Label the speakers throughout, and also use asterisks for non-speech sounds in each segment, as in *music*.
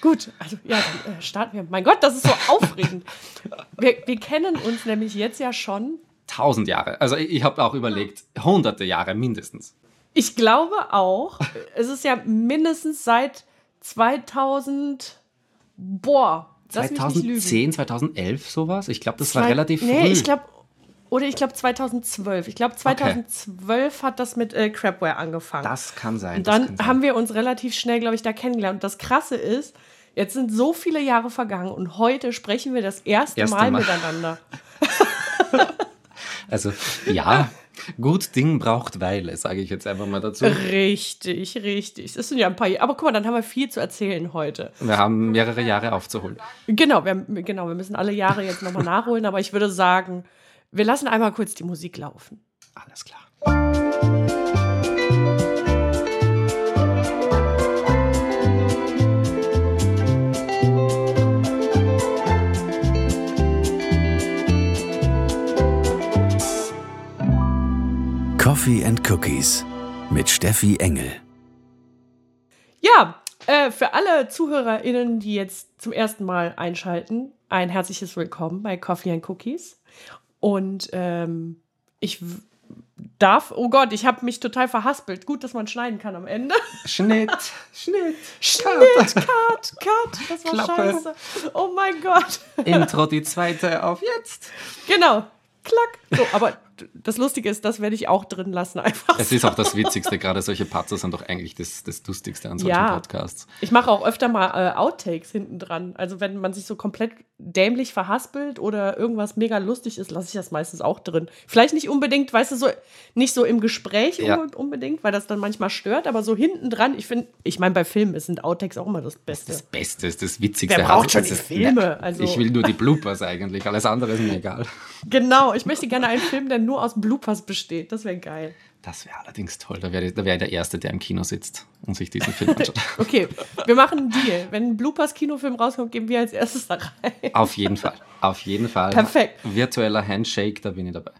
Speaker 1: gut, also ja, dann äh, starten wir. Mein Gott, das ist so aufregend. *laughs* Wir, wir kennen uns nämlich jetzt ja schon.
Speaker 2: Tausend Jahre. Also ich, ich habe auch überlegt, hunderte Jahre mindestens.
Speaker 1: Ich glaube auch, es ist ja mindestens seit 2000, boah, lass mich nicht lügen.
Speaker 2: 2010, 2011 sowas. Ich glaube, das war
Speaker 1: Zwei-
Speaker 2: relativ früh.
Speaker 1: Nee, ich glaube, oder ich glaube 2012. Ich glaube 2012 hat das mit äh, Crapware angefangen.
Speaker 2: das kann sein.
Speaker 1: Und dann
Speaker 2: sein.
Speaker 1: haben wir uns relativ schnell, glaube ich, da kennengelernt. Und das Krasse ist, jetzt sind so viele Jahre vergangen und heute sprechen wir das erste,
Speaker 2: Erste
Speaker 1: Mal,
Speaker 2: Mal.
Speaker 1: miteinander. *laughs*
Speaker 2: Also ja, gut Ding braucht Weile, sage ich jetzt einfach mal dazu.
Speaker 1: Richtig, richtig. Es sind ja ein paar Jahre. Aber guck mal, dann haben wir viel zu erzählen heute.
Speaker 2: Wir haben mehrere Jahre aufzuholen.
Speaker 1: Genau, wir, genau, wir müssen alle Jahre jetzt nochmal *laughs* nachholen. Aber ich würde sagen, wir lassen einmal kurz die Musik laufen.
Speaker 2: Alles klar.
Speaker 3: Coffee and Cookies mit Steffi Engel.
Speaker 1: Ja, äh, für alle ZuhörerInnen, die jetzt zum ersten Mal einschalten, ein herzliches Willkommen bei Coffee and Cookies. Und ähm, ich darf, oh Gott, ich habe mich total verhaspelt. Gut, dass man schneiden kann am Ende. *laughs*
Speaker 2: Schnitt, Schnitt,
Speaker 1: Schnitt, Cut, Cut, das war
Speaker 2: Klappe.
Speaker 1: scheiße. Oh mein Gott.
Speaker 2: Intro, die zweite auf jetzt.
Speaker 1: Genau, klack. So, aber das Lustige ist, das werde ich auch drin lassen einfach.
Speaker 2: Es ist auch das Witzigste, gerade solche Patzer sind doch eigentlich das, das Lustigste an solchen
Speaker 1: Ja.
Speaker 2: Podcasts.
Speaker 1: Ich mache auch öfter mal äh, Outtakes hinten dran. Also wenn man sich so komplett dämlich verhaspelt oder irgendwas mega lustig ist, lasse ich das meistens auch drin. Vielleicht nicht unbedingt, weißt du, so nicht so im Gespräch
Speaker 2: Ja.
Speaker 1: unbe- unbedingt, weil das dann manchmal stört, aber so hinten dran, ich finde, ich meine, bei Filmen sind Outtakes auch immer das Beste.
Speaker 2: Das Beste ist das Witzigste.
Speaker 1: Wer braucht schon die Filme? Also-
Speaker 2: Ich will nur die Bloopers eigentlich. Alles andere ist mir egal. *laughs*
Speaker 1: Genau, ich möchte gerne einen Film, der nur aus Bloopers besteht. Das wäre geil.
Speaker 2: Das wäre allerdings toll. Da wäre wär der Erste, der im Kino sitzt und sich diesen Film *laughs* anschaut.
Speaker 1: Okay, wir machen einen Deal. Wenn ein Bloopers-Kinofilm rauskommt, gehen wir als erstes da rein.
Speaker 2: Auf jeden Fall. Auf jeden Fall.
Speaker 1: Perfekt.
Speaker 2: Virtueller Handshake, da bin ich dabei.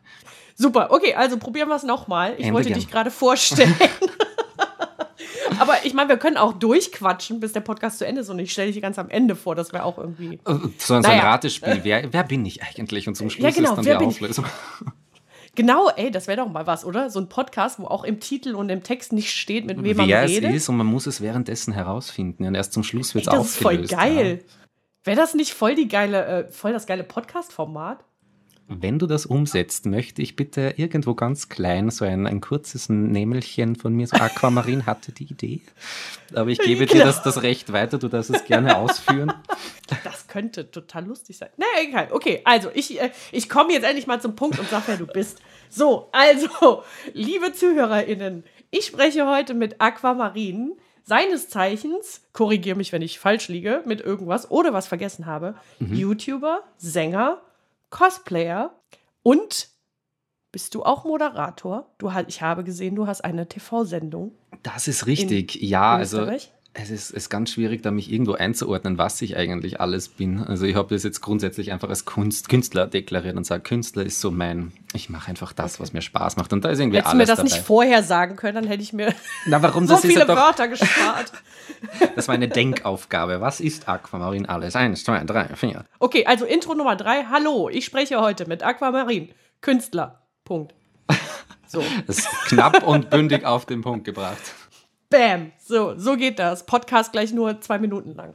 Speaker 1: Super, okay, also probieren wir es nochmal. Ich
Speaker 2: Ende
Speaker 1: wollte
Speaker 2: gern.
Speaker 1: dich gerade vorstellen. *laughs* Aber ich meine, wir können auch durchquatschen, bis der Podcast zu Ende ist und ich stelle dich ganz am Ende vor, das wäre auch irgendwie.
Speaker 2: Äh, So ein,
Speaker 1: Naja.
Speaker 2: Ratespiel. Wer, wer bin ich eigentlich? Und zum Schluss
Speaker 1: genau,
Speaker 2: ist dann die
Speaker 1: bin ich? Genau, ey, das wäre doch mal was, oder? So ein Podcast, wo auch im Titel und im Text nicht steht, mit wem man
Speaker 2: Wer es
Speaker 1: redet.
Speaker 2: ist und man muss es währenddessen herausfinden. Und erst zum Schluss wird es
Speaker 1: das ist voll
Speaker 2: aufgelöst.
Speaker 1: geil. Wäre das nicht voll die geile, äh, voll das geile Podcast-Format?
Speaker 2: Wenn du das umsetzt, möchte ich bitte irgendwo ganz klein so ein, ein kurzes Nämelchen von mir, so Aquamarin *laughs* hatte die Idee. Aber ich gebe dir
Speaker 1: Genau.
Speaker 2: das, das Recht weiter, du darfst es gerne ausführen. *laughs*
Speaker 1: Das könnte total lustig sein. Na, egal. Okay, also ich, äh, ich komme jetzt endlich mal zum Punkt und sage, wer du bist. So, also, *laughs* liebe ZuhörerInnen, ich spreche heute mit Aquamarin, seines Zeichens, korrigiere mich, wenn ich falsch liege, mit irgendwas oder was vergessen habe, YouTuber, Sänger, Cosplayer und bist du auch Moderator? Du, ich habe gesehen, du hast eine TV-Sendung.
Speaker 2: Das ist richtig. ja, also
Speaker 1: Österreich?
Speaker 2: Es ist, ist ganz schwierig, da mich irgendwo einzuordnen, was ich eigentlich alles bin. Also ich habe das jetzt grundsätzlich einfach als Kunst, Künstler deklariert und sage, Künstler ist so mein, ich mache einfach das, was mir Spaß macht. Und da ist irgendwie
Speaker 1: Hättest du mir
Speaker 2: alles
Speaker 1: das
Speaker 2: dabei.
Speaker 1: nicht vorher sagen können, dann hätte ich mir *laughs*
Speaker 2: Na, warum? *laughs*
Speaker 1: so viele
Speaker 2: doch,
Speaker 1: Wörter gespart. *laughs*
Speaker 2: das war eine Denkaufgabe. Was ist Aquamarin alles? Eins, zwei, drei, vier.
Speaker 1: Okay, also Intro Nummer drei. Hallo, ich spreche heute mit Aquamarin, Künstler. Punkt. So,
Speaker 2: Das ist knapp und bündig auf den Punkt gebracht.
Speaker 1: Bam. So, so geht das. Podcast gleich nur zwei Minuten lang.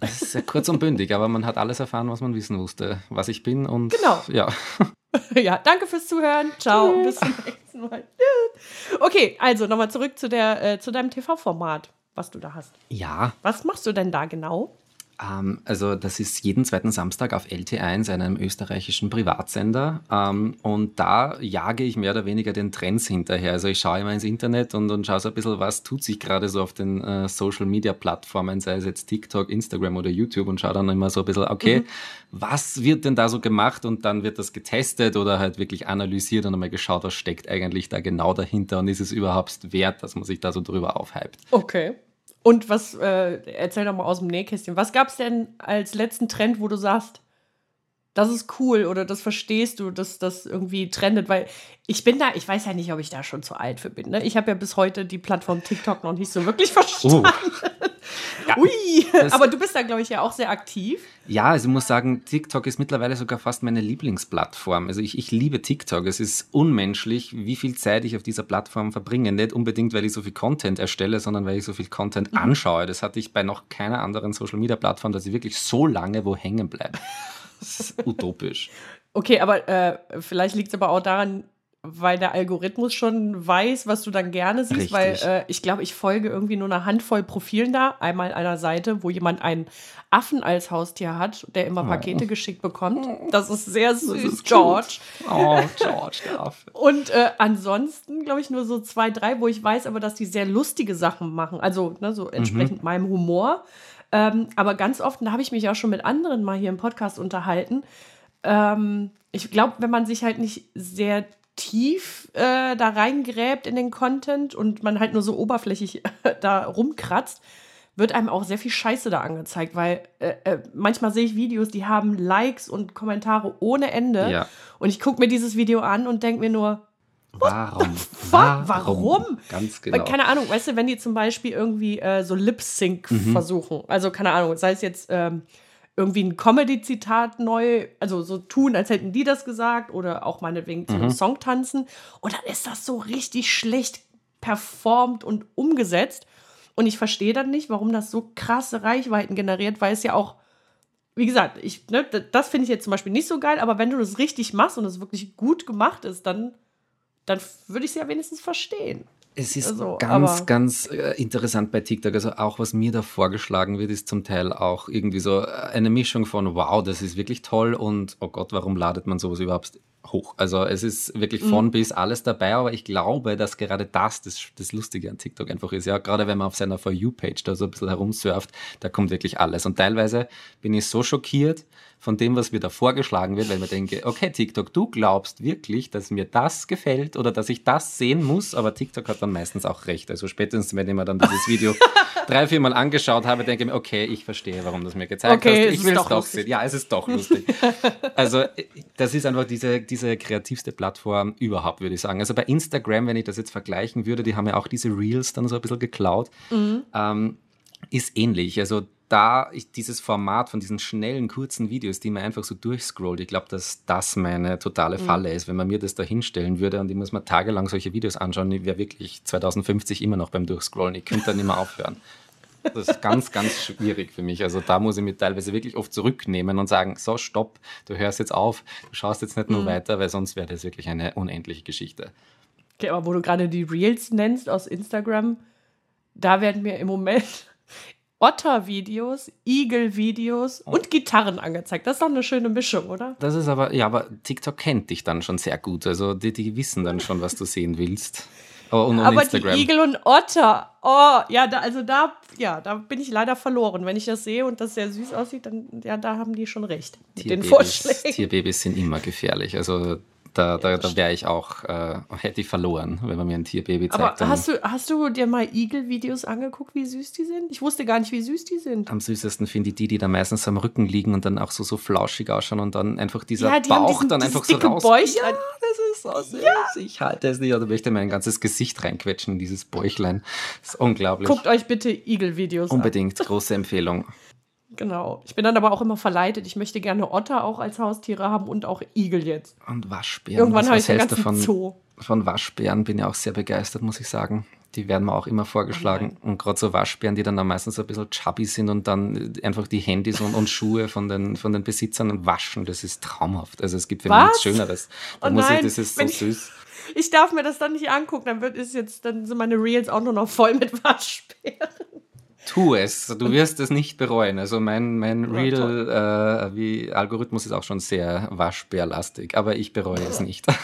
Speaker 2: Es ist sehr kurz und bündig, aber man hat alles erfahren, was man wissen musste, was ich bin und
Speaker 1: Genau.
Speaker 2: ja. *laughs*
Speaker 1: Ja, danke fürs Zuhören. Ciao, bis zum nächsten Mal. Tschüss. Okay, also nochmal zurück zu, der, äh, zu deinem TV-Format, was du da hast.
Speaker 2: Ja,
Speaker 1: Was machst du denn da genau?
Speaker 2: Ähm, also das ist jeden zweiten Samstag auf LT1, einem österreichischen Privatsender. Ähm, und da jage ich mehr oder weniger den Trends hinterher. Also ich schaue immer ins Internet und, und schaue so ein bisschen, was tut sich gerade so auf den äh, Social-Media-Plattformen, sei es jetzt TikTok, Instagram oder YouTube und schaue dann immer so ein bisschen, okay, was wird denn da so gemacht? Und dann wird das getestet oder halt wirklich analysiert und einmal geschaut, was steckt eigentlich da genau dahinter und ist es überhaupt wert, dass man sich da so drüber aufhypt.
Speaker 1: Okay. Und was, äh, erzähl doch mal aus dem Nähkästchen, was gab es denn als letzten Trend, wo du sagst, das ist cool oder das verstehst du, dass das irgendwie trendet? Weil ich bin da, ich weiß ja nicht, ob ich da schon zu alt für bin. Ne? Ich habe ja bis heute die Plattform TikTok noch nicht so wirklich *laughs* verstanden.
Speaker 2: Oh,
Speaker 1: Ja, Ui, aber du bist da, glaube ich, ja auch sehr aktiv.
Speaker 2: Ja, also ich muss sagen, TikTok ist mittlerweile sogar fast meine Lieblingsplattform. Also ich, ich liebe TikTok. Es ist unmenschlich, wie viel Zeit ich auf dieser Plattform verbringe. Nicht unbedingt, weil ich so viel Content erstelle, sondern weil ich so viel Content mhm. anschaue. Das hatte ich bei noch keiner anderen Social-Media-Plattform, dass ich wirklich so lange wo hängen bleibe. Das ist utopisch.
Speaker 1: Okay, aber äh, vielleicht liegt es aber auch daran, weil der Algorithmus schon weiß, was du dann gerne siehst, Richtig. weil äh, ich glaube, ich folge irgendwie nur eine Handvoll Profilen da. Einmal einer Seite, wo jemand einen Affen als Haustier hat, der immer oh. Pakete geschickt bekommt. *laughs* Das ist sehr süß, ist George.
Speaker 2: Oh, *laughs* George, der Affe.
Speaker 1: Und äh, ansonsten, glaube ich, nur so zwei, drei, wo ich weiß aber, dass die sehr lustige Sachen machen. Also ne, so entsprechend mhm. meinem Humor. Ähm, aber ganz oft, da habe ich mich auch schon mit anderen mal hier im Podcast unterhalten. Ähm, ich glaube, wenn man sich halt nicht sehr tief äh, da reingräbt in den Content und man halt nur so oberflächlich da rumkratzt, wird einem auch sehr viel Scheiße da angezeigt, weil äh, äh, manchmal sehe ich Videos, die haben Likes und Kommentare ohne Ende. Ja. Und ich gucke mir dieses Video an und denke mir nur,
Speaker 2: Warum?
Speaker 1: Warum? Warum?
Speaker 2: Ganz genau.
Speaker 1: Keine Ahnung, weißt du, wenn die zum Beispiel irgendwie äh, so Lip-Sync mhm. versuchen, also keine Ahnung, sei es jetzt ähm, irgendwie ein Comedy-Zitat neu, also so tun, als hätten die das gesagt oder auch meinetwegen zu einem mhm. Song tanzen. Und dann ist das so richtig schlecht performt und umgesetzt. Und ich verstehe dann nicht, warum das so krasse Reichweiten generiert, weil es ja auch, wie gesagt, ich, ne, das finde ich jetzt zum Beispiel nicht so geil, aber wenn du das richtig machst und es wirklich gut gemacht ist, dann, dann würde ich es ja wenigstens verstehen.
Speaker 2: Es ist also, ganz, ganz äh, interessant bei TikTok. Also auch was mir da vorgeschlagen wird, ist zum Teil auch irgendwie so eine Mischung von, wow, das ist wirklich toll und oh Gott, warum ladet man sowas überhaupt hoch? Also es ist wirklich von mhm. bis alles dabei, aber ich glaube, dass gerade das, das das Lustige an TikTok einfach ist. Ja, gerade wenn man auf seiner For You-Page da so ein bisschen herumsurft, da kommt wirklich alles. Und teilweise bin ich so schockiert, von dem, was mir da vorgeschlagen wird, weil ich mir denke, okay, TikTok, du glaubst wirklich, dass mir das gefällt oder dass ich das sehen muss, aber TikTok hat dann meistens auch recht. Also spätestens, wenn ich mir dann dieses Video *laughs* drei, vier Mal angeschaut habe, denke ich mir, okay, ich verstehe, warum das mir gezeigt okay, hast. Ich will es doch sehen. Ja, es ist doch lustig. *laughs* also das ist einfach diese, diese kreativste Plattform überhaupt, würde ich sagen. Also bei Instagram, wenn ich das jetzt vergleichen würde, die haben ja auch diese Reels dann so ein bisschen geklaut. Mhm. Ähm, ist ähnlich. Also da ich dieses Format von diesen schnellen, kurzen Videos, die man einfach so durchscrollt, ich glaube, dass das meine totale mhm. Falle ist. Wenn man mir das da hinstellen würde und ich muss mir tagelang solche Videos anschauen, ich wäre wirklich 2050 immer noch beim Durchscrollen. Ich könnte dann nicht mehr aufhören. *laughs* Das ist ganz, ganz schwierig für mich. Also da muss ich mich teilweise wirklich oft zurücknehmen und sagen, so, stopp, du hörst jetzt auf, du schaust jetzt nicht nur mhm. weiter, weil sonst wäre das wirklich eine unendliche Geschichte.
Speaker 1: Okay, aber wo du gerade die Reels nennst aus Instagram, da werden mir im Moment *laughs* Otter-Videos, Igel-Videos oh. und Gitarren angezeigt. Das ist doch eine schöne Mischung, oder?
Speaker 2: Das ist aber, ja, aber TikTok kennt dich dann schon sehr gut. Also die, die wissen dann schon, was du sehen willst.
Speaker 1: Oh, und, und aber Instagram. die Igel und Otter, oh, ja, da, also da, ja, da bin ich leider verloren. Wenn ich das sehe und das sehr süß aussieht, dann, ja, da haben die schon recht mit den Vorschlägen.
Speaker 2: Tierbabys sind immer gefährlich. Also da, da, da wäre ich auch, äh, hätte ich verloren, wenn man mir ein Tierbaby zeigt.
Speaker 1: Aber hast du, hast du dir mal Igel-Videos angeguckt, wie süß die sind? Ich wusste gar nicht, wie süß die sind.
Speaker 2: Am süßesten finde ich die, die da meistens am Rücken liegen und dann auch so, so flauschig ausschauen und dann einfach dieser ja, Bauch diesen, dann einfach so raus.
Speaker 1: Bäuchlein.
Speaker 2: Ja, das ist so süß. Ja. Ich halte es nicht oder möchte mein ganzes Gesicht reinquetschen, dieses Bäuchlein. Das ist unglaublich.
Speaker 1: Guckt euch bitte Igel-Videos
Speaker 2: an. Unbedingt, große Empfehlung.
Speaker 1: Genau. Ich bin dann aber auch immer verleitet. Ich möchte gerne Otter auch als Haustiere haben und auch Igel jetzt.
Speaker 2: Und Waschbären.
Speaker 1: Irgendwann habe ich den ganzen davon, Zoo.
Speaker 2: Von Waschbären bin ich auch sehr begeistert, muss ich sagen. Die werden mir auch immer vorgeschlagen. Oh und gerade so Waschbären, die dann, dann meistens ein bisschen chubby sind und dann einfach die Handys und, und Schuhe von den, von den Besitzern waschen. Das ist traumhaft. Also es gibt für Was? mich nichts Schöneres. Da oh muss ich, das ist so ich, süß.
Speaker 1: Ich darf mir das dann nicht angucken, dann wird es jetzt, dann sind meine Reels auch nur noch voll mit *laughs* Waschbären.
Speaker 2: Tu es, du wirst es nicht bereuen. Also mein, mein Real äh, wie Algorithmus ist auch schon sehr waschbärlastig, aber ich bereue es nicht. *laughs*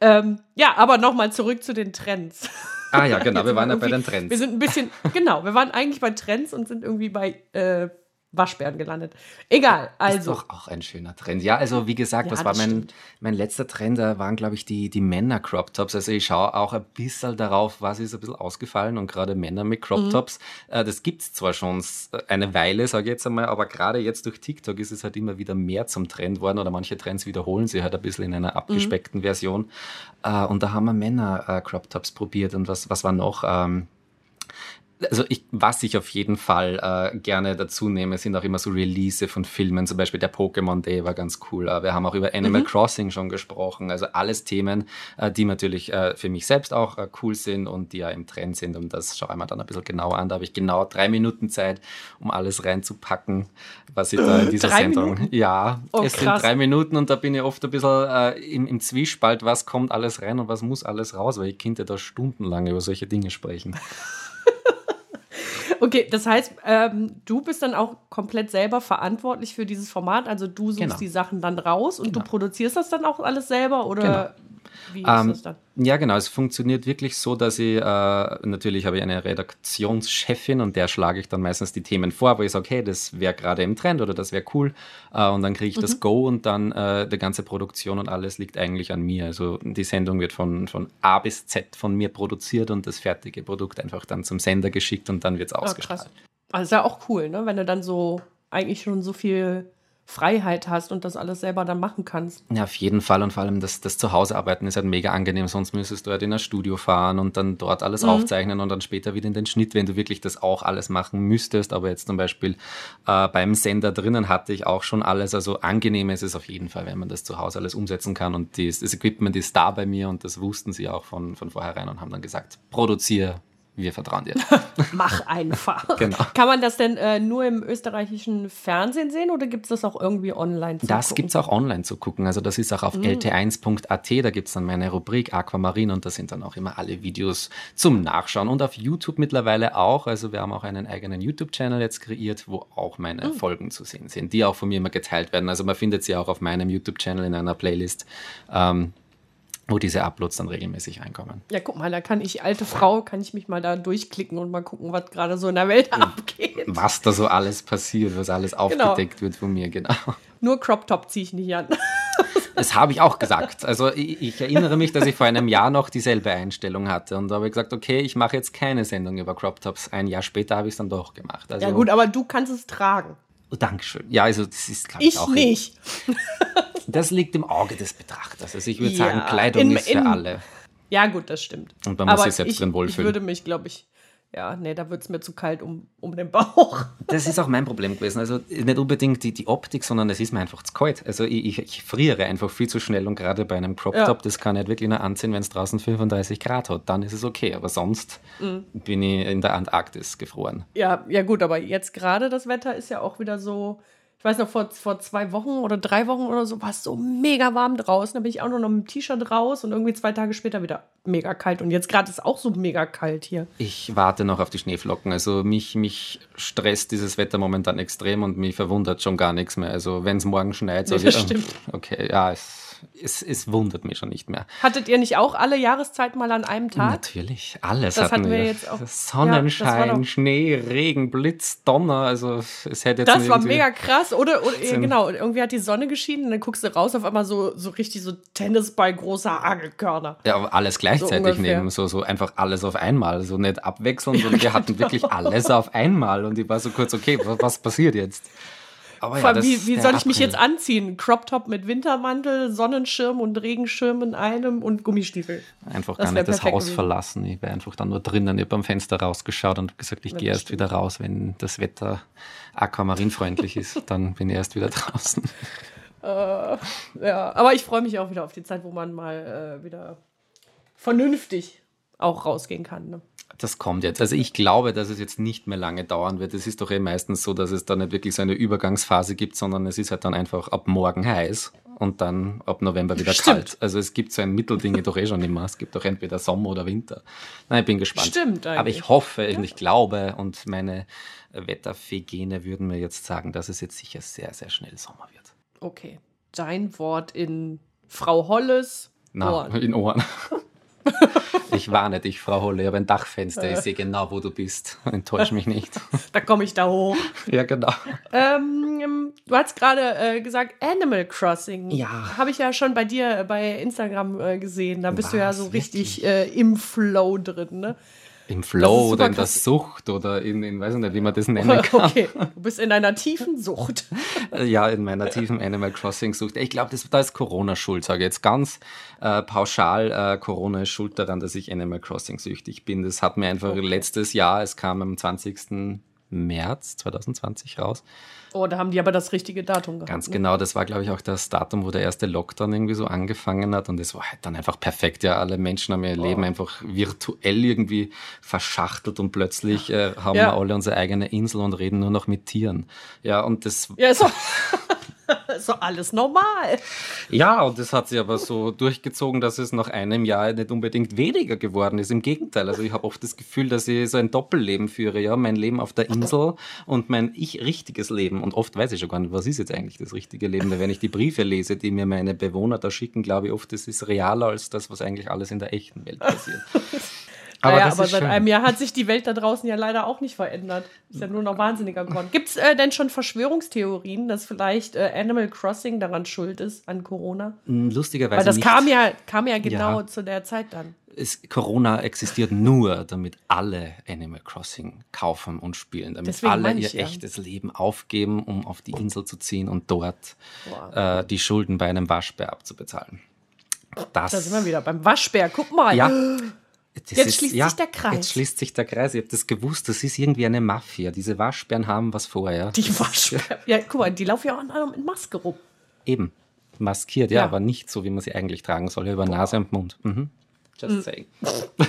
Speaker 1: Ähm, ja, aber nochmal zurück zu den Trends.
Speaker 2: Ah ja, genau, *laughs* wir waren ja bei den Trends.
Speaker 1: Wir sind ein bisschen, genau, wir waren eigentlich bei Trends und sind irgendwie bei äh, Waschbären gelandet. Egal, also. Ist
Speaker 2: doch auch ein schöner Trend. Ja, also wie gesagt, ja, was war mein, mein letzter Trend? Da waren, glaube ich, die, die Männer-Crop-Tops. Also ich schaue auch ein bisschen darauf, was ist ein bisschen ausgefallen und gerade Männer mit Crop-Tops. Mhm. Äh, das gibt es zwar schon eine Weile, sage ich jetzt einmal, aber gerade jetzt durch TikTok ist es halt immer wieder mehr zum Trend worden oder manche Trends wiederholen sie halt ein bisschen in einer abgespeckten mhm. Version. Äh, und da haben wir Männer-Crop-Tops probiert und was, was war noch? Ähm, also ich, was ich auf jeden Fall äh, gerne dazu nehme, sind auch immer so Release von Filmen. Zum Beispiel der Pokémon Day war ganz cool. Äh, wir haben auch über Animal mhm. Crossing schon gesprochen. Also alles Themen, äh, die natürlich äh, für mich selbst auch äh, cool sind und die ja im Trend sind. Und das schaue ich mir dann ein bisschen genauer an. Da habe ich genau drei Minuten Zeit, um alles reinzupacken, was ich da in dieser drei Sendung. Minuten? Ja, oh, es krass. sind drei Minuten und da bin ich oft ein bisschen äh, im, im Zwiespalt, was kommt alles rein und was muss alles raus, weil ich könnte da stundenlang über solche Dinge sprechen.
Speaker 1: Okay, das heißt, ähm, du bist dann auch komplett selber verantwortlich für dieses Format. Also du suchst genau. die Sachen dann raus und genau. du produzierst das dann auch alles selber oder genau. wie ist
Speaker 2: ähm, das dann? Ja, genau. Es funktioniert wirklich so, dass ich, äh, natürlich habe ich eine Redaktionschefin und der schlage ich dann meistens die Themen vor, wo ich sage, okay, das wäre gerade im Trend oder das wäre cool. Äh, und dann kriege ich mhm. das Go und dann äh, die ganze Produktion und alles liegt eigentlich an mir. Also die Sendung wird von, von A bis Z von mir produziert und das fertige Produkt einfach dann zum Sender geschickt und dann wird es ah, ausgestrahlt. Oh,
Speaker 1: also ist ja auch cool, ne? wenn du dann so eigentlich schon so viel Freiheit hast und das alles selber dann machen kannst.
Speaker 2: Ja, auf jeden Fall und vor allem das, das Zuhausearbeiten ist halt mega angenehm, sonst müsstest du halt in ein Studio fahren und dann dort alles mhm. aufzeichnen und dann später wieder in den Schnitt, wenn du wirklich das auch alles machen müsstest. Aber jetzt zum Beispiel äh, beim Sender drinnen hatte ich auch schon alles, also angenehm ist es auf jeden Fall, wenn man das zu Hause alles umsetzen kann und die, das Equipment ist da bei mir und das wussten sie auch von, von vornherein und haben dann gesagt, produziere wir vertrauen dir. *laughs*
Speaker 1: Mach einfach. genau. Kann man das denn äh, nur im österreichischen Fernsehen sehen oder gibt es das auch irgendwie online
Speaker 2: zu Das gibt es auch online zu gucken. Also das ist auch auf mm. lt1.at, da gibt es dann meine Rubrik Aquamarin und da sind dann auch immer alle Videos zum Nachschauen. Und auf YouTube mittlerweile auch. Also wir haben auch einen eigenen YouTube-Channel jetzt kreiert, wo auch meine mm. Folgen zu sehen sind, die auch von mir immer geteilt werden. Also man findet sie auch auf meinem YouTube-Channel in einer Playlist. Ähm, wo diese Uploads dann regelmäßig reinkommen.
Speaker 1: Ja, guck mal, da kann ich, alte Frau, kann ich mich mal da durchklicken und mal gucken, was gerade so in der Welt abgeht.
Speaker 2: Was da so alles passiert, was alles genau. aufgedeckt genau. wird von mir, genau.
Speaker 1: Nur Crop Top ziehe ich nicht an. *laughs*
Speaker 2: Das habe ich auch gesagt. Also ich, ich, erinnere mich, dass ich vor einem Jahr noch dieselbe Einstellung hatte und da habe ich gesagt, okay, ich mache jetzt keine Sendung über Crop Tops. Ein Jahr später habe ich es dann doch gemacht.
Speaker 1: Also, ja gut, aber du kannst es tragen.
Speaker 2: Oh, Dankeschön. Ja, also das ist,
Speaker 1: glaube ich, ich auch... Ich nicht. *laughs*
Speaker 2: Das liegt im Auge des Betrachters. Also ich würde ja, sagen, Kleidung in, ist für in, alle.
Speaker 1: Ja, gut, das stimmt.
Speaker 2: Und man muss sich selbst ich, drin wohlfühlen.
Speaker 1: Ich würde mich, glaube ich, ja, nee, da wird es mir zu kalt um, um den Bauch. *laughs*
Speaker 2: Das ist auch mein Problem gewesen. Also nicht unbedingt die, die Optik, sondern es ist mir einfach zu kalt. Also ich, ich, ich friere einfach viel zu schnell und gerade bei einem Crop Top, ja. das kann ich halt wirklich nur anziehen, wenn es draußen 35 Grad hat. Dann ist es okay. Aber sonst mhm. bin ich in der Antarktis gefroren.
Speaker 1: Ja, ja gut, aber jetzt gerade das Wetter ist ja auch wieder so ich weiß noch, vor, vor zwei Wochen oder drei Wochen oder so war es so mega warm draußen. Da bin ich auch nur noch mit dem T-Shirt raus und irgendwie zwei Tage später wieder mega kalt. Und jetzt gerade ist es auch so mega kalt hier.
Speaker 2: Ich warte noch auf die Schneeflocken. Also mich, mich stresst dieses Wetter momentan extrem und mich verwundert schon gar nichts mehr. Also wenn es morgen schneit, so
Speaker 1: nee, das stimmt.
Speaker 2: Okay, ja, es es, es, wundert mich schon nicht mehr.
Speaker 1: Hattet ihr nicht auch alle Jahreszeiten mal an einem Tag?
Speaker 2: Natürlich, alles das hatten, wir. wir. jetzt auch. Sonnenschein, ja, Schnee, Regen, Blitz, Donner, also es hätte jetzt
Speaker 1: Das war mega krass, oder? oder genau, irgendwie hat die Sonne geschienen und dann guckst du raus, auf einmal so, so richtig so Tennisball große Hagelkörner.
Speaker 2: Ja, aber alles gleichzeitig so nehmen, so, so einfach alles auf einmal, so nicht abwechselnd, sondern *laughs* wir hatten wirklich alles auf einmal und ich war so kurz, okay, was passiert jetzt?
Speaker 1: Aber ja, wie, wie soll ich mich jetzt anziehen? Crop Top mit Wintermantel, Sonnenschirm und Regenschirm in einem und Gummistiefel.
Speaker 2: Einfach das gar nicht das Haus gewesen. verlassen. Ich wäre einfach dann nur drinnen, ich habe am Fenster rausgeschaut und gesagt, ich gehe erst wieder raus, wenn das Wetter aquamarinfreundlich ist. *laughs* Dann bin ich erst wieder draußen.
Speaker 1: Äh, ja, aber ich freue mich auch wieder auf die Zeit, wo man mal äh, wieder vernünftig auch rausgehen kann. Ne?
Speaker 2: Das kommt jetzt. Also ich glaube, dass es jetzt nicht mehr lange dauern wird. Es ist doch eh meistens so, dass es da nicht wirklich so eine Übergangsphase gibt, sondern es ist halt dann einfach ab morgen heiß und dann ab November wieder Stimmt. kalt. Also es gibt so ein Mittelding doch eh schon immer. Es gibt doch entweder Sommer oder Winter. Nein, ich bin gespannt.
Speaker 1: Stimmt eigentlich.
Speaker 2: Aber ich hoffe ja. und ich glaube und meine Wetterfegene würden mir jetzt sagen, dass es jetzt sicher sehr, sehr schnell Sommer wird.
Speaker 1: Okay. Dein Wort in Frau Holles
Speaker 2: Na, Ohren. in Ohren. *laughs* Ich warne dich, Frau Holle, ich habe ein Dachfenster, ich sehe genau, wo du bist. *laughs* Enttäusch mich nicht. *laughs*
Speaker 1: Da komme ich da hoch.
Speaker 2: Ja, genau.
Speaker 1: Ähm, du hast gerade äh, gesagt, Animal Crossing.
Speaker 2: Ja.
Speaker 1: Habe ich ja schon bei dir bei Instagram äh, gesehen. Da bist Was, du ja so richtig äh, im Flow drin. Ne?
Speaker 2: Im Flow oder in der Sucht oder in, in, weiß ich nicht, wie man das nennen kann. *laughs*
Speaker 1: Okay, du bist in einer tiefen Sucht.
Speaker 2: ja, in meiner tiefen Animal Crossing Sucht. Ich glaube, da ist Corona schuld, sage ich jetzt ganz äh, pauschal. Äh, Corona ist schuld daran, dass ich Animal Crossing süchtig bin. Das hat mir einfach okay. letztes Jahr, es kam am 20. März 2020 raus.
Speaker 1: Oh, da haben die aber das richtige Datum
Speaker 2: gehabt. Ganz ne? genau, das war, glaube ich, auch das Datum, wo der erste Lockdown irgendwie so angefangen hat. Und es war halt dann einfach perfekt. Ja, alle Menschen haben ihr oh. Leben einfach virtuell irgendwie verschachtelt und plötzlich äh, haben ja. wir alle unsere eigene Insel und reden nur noch mit Tieren. Ja, und das.
Speaker 1: Ja, so. *laughs* *laughs* doch alles normal.
Speaker 2: Ja, und das hat sich aber so durchgezogen, dass es nach einem Jahr nicht unbedingt weniger geworden ist. Im Gegenteil. Also ich habe oft das Gefühl, dass ich so ein Doppelleben führe. Ja, mein Leben auf der Insel und mein ich richtiges Leben. Und oft weiß ich schon gar nicht, was ist jetzt eigentlich das richtige Leben. Weil wenn ich die Briefe lese, die mir meine Bewohner da schicken, glaube ich oft, das ist realer als das, was eigentlich alles in der echten Welt passiert. *laughs*
Speaker 1: Aber, naja, aber seit schön. einem Jahr hat sich die Welt da draußen ja leider auch nicht verändert. Ist ja nur noch wahnsinniger geworden. Gibt es äh, denn schon Verschwörungstheorien, dass vielleicht äh, Animal Crossing daran schuld ist, an Corona?
Speaker 2: Hm, lustigerweise.
Speaker 1: Weil das
Speaker 2: nicht.
Speaker 1: Kam, ja, kam ja genau ja. zu der Zeit dann.
Speaker 2: Es, Corona existiert nur, damit alle Animal Crossing kaufen und spielen, damit Deswegen alle ihr ja. echtes Leben aufgeben, um auf die Insel zu ziehen und dort äh, die Schulden bei einem Waschbär abzubezahlen.
Speaker 1: Das, da sind wir wieder beim Waschbär. Guck mal.
Speaker 2: Ja. *gasps*
Speaker 1: Das jetzt ist, schließt
Speaker 2: ja,
Speaker 1: sich der Kreis.
Speaker 2: Jetzt schließt sich der Kreis. Ich habe das gewusst, das ist irgendwie eine Mafia. Diese Waschbären haben was vor, ja.
Speaker 1: Die Waschbären. Ja, guck mal, die laufen ja auch mit Maske rum.
Speaker 2: Eben. Maskiert, ja, ja, aber nicht so, wie man sie eigentlich tragen soll, über Boah. Nase und Mund. Mhm. Just mhm. saying. *laughs*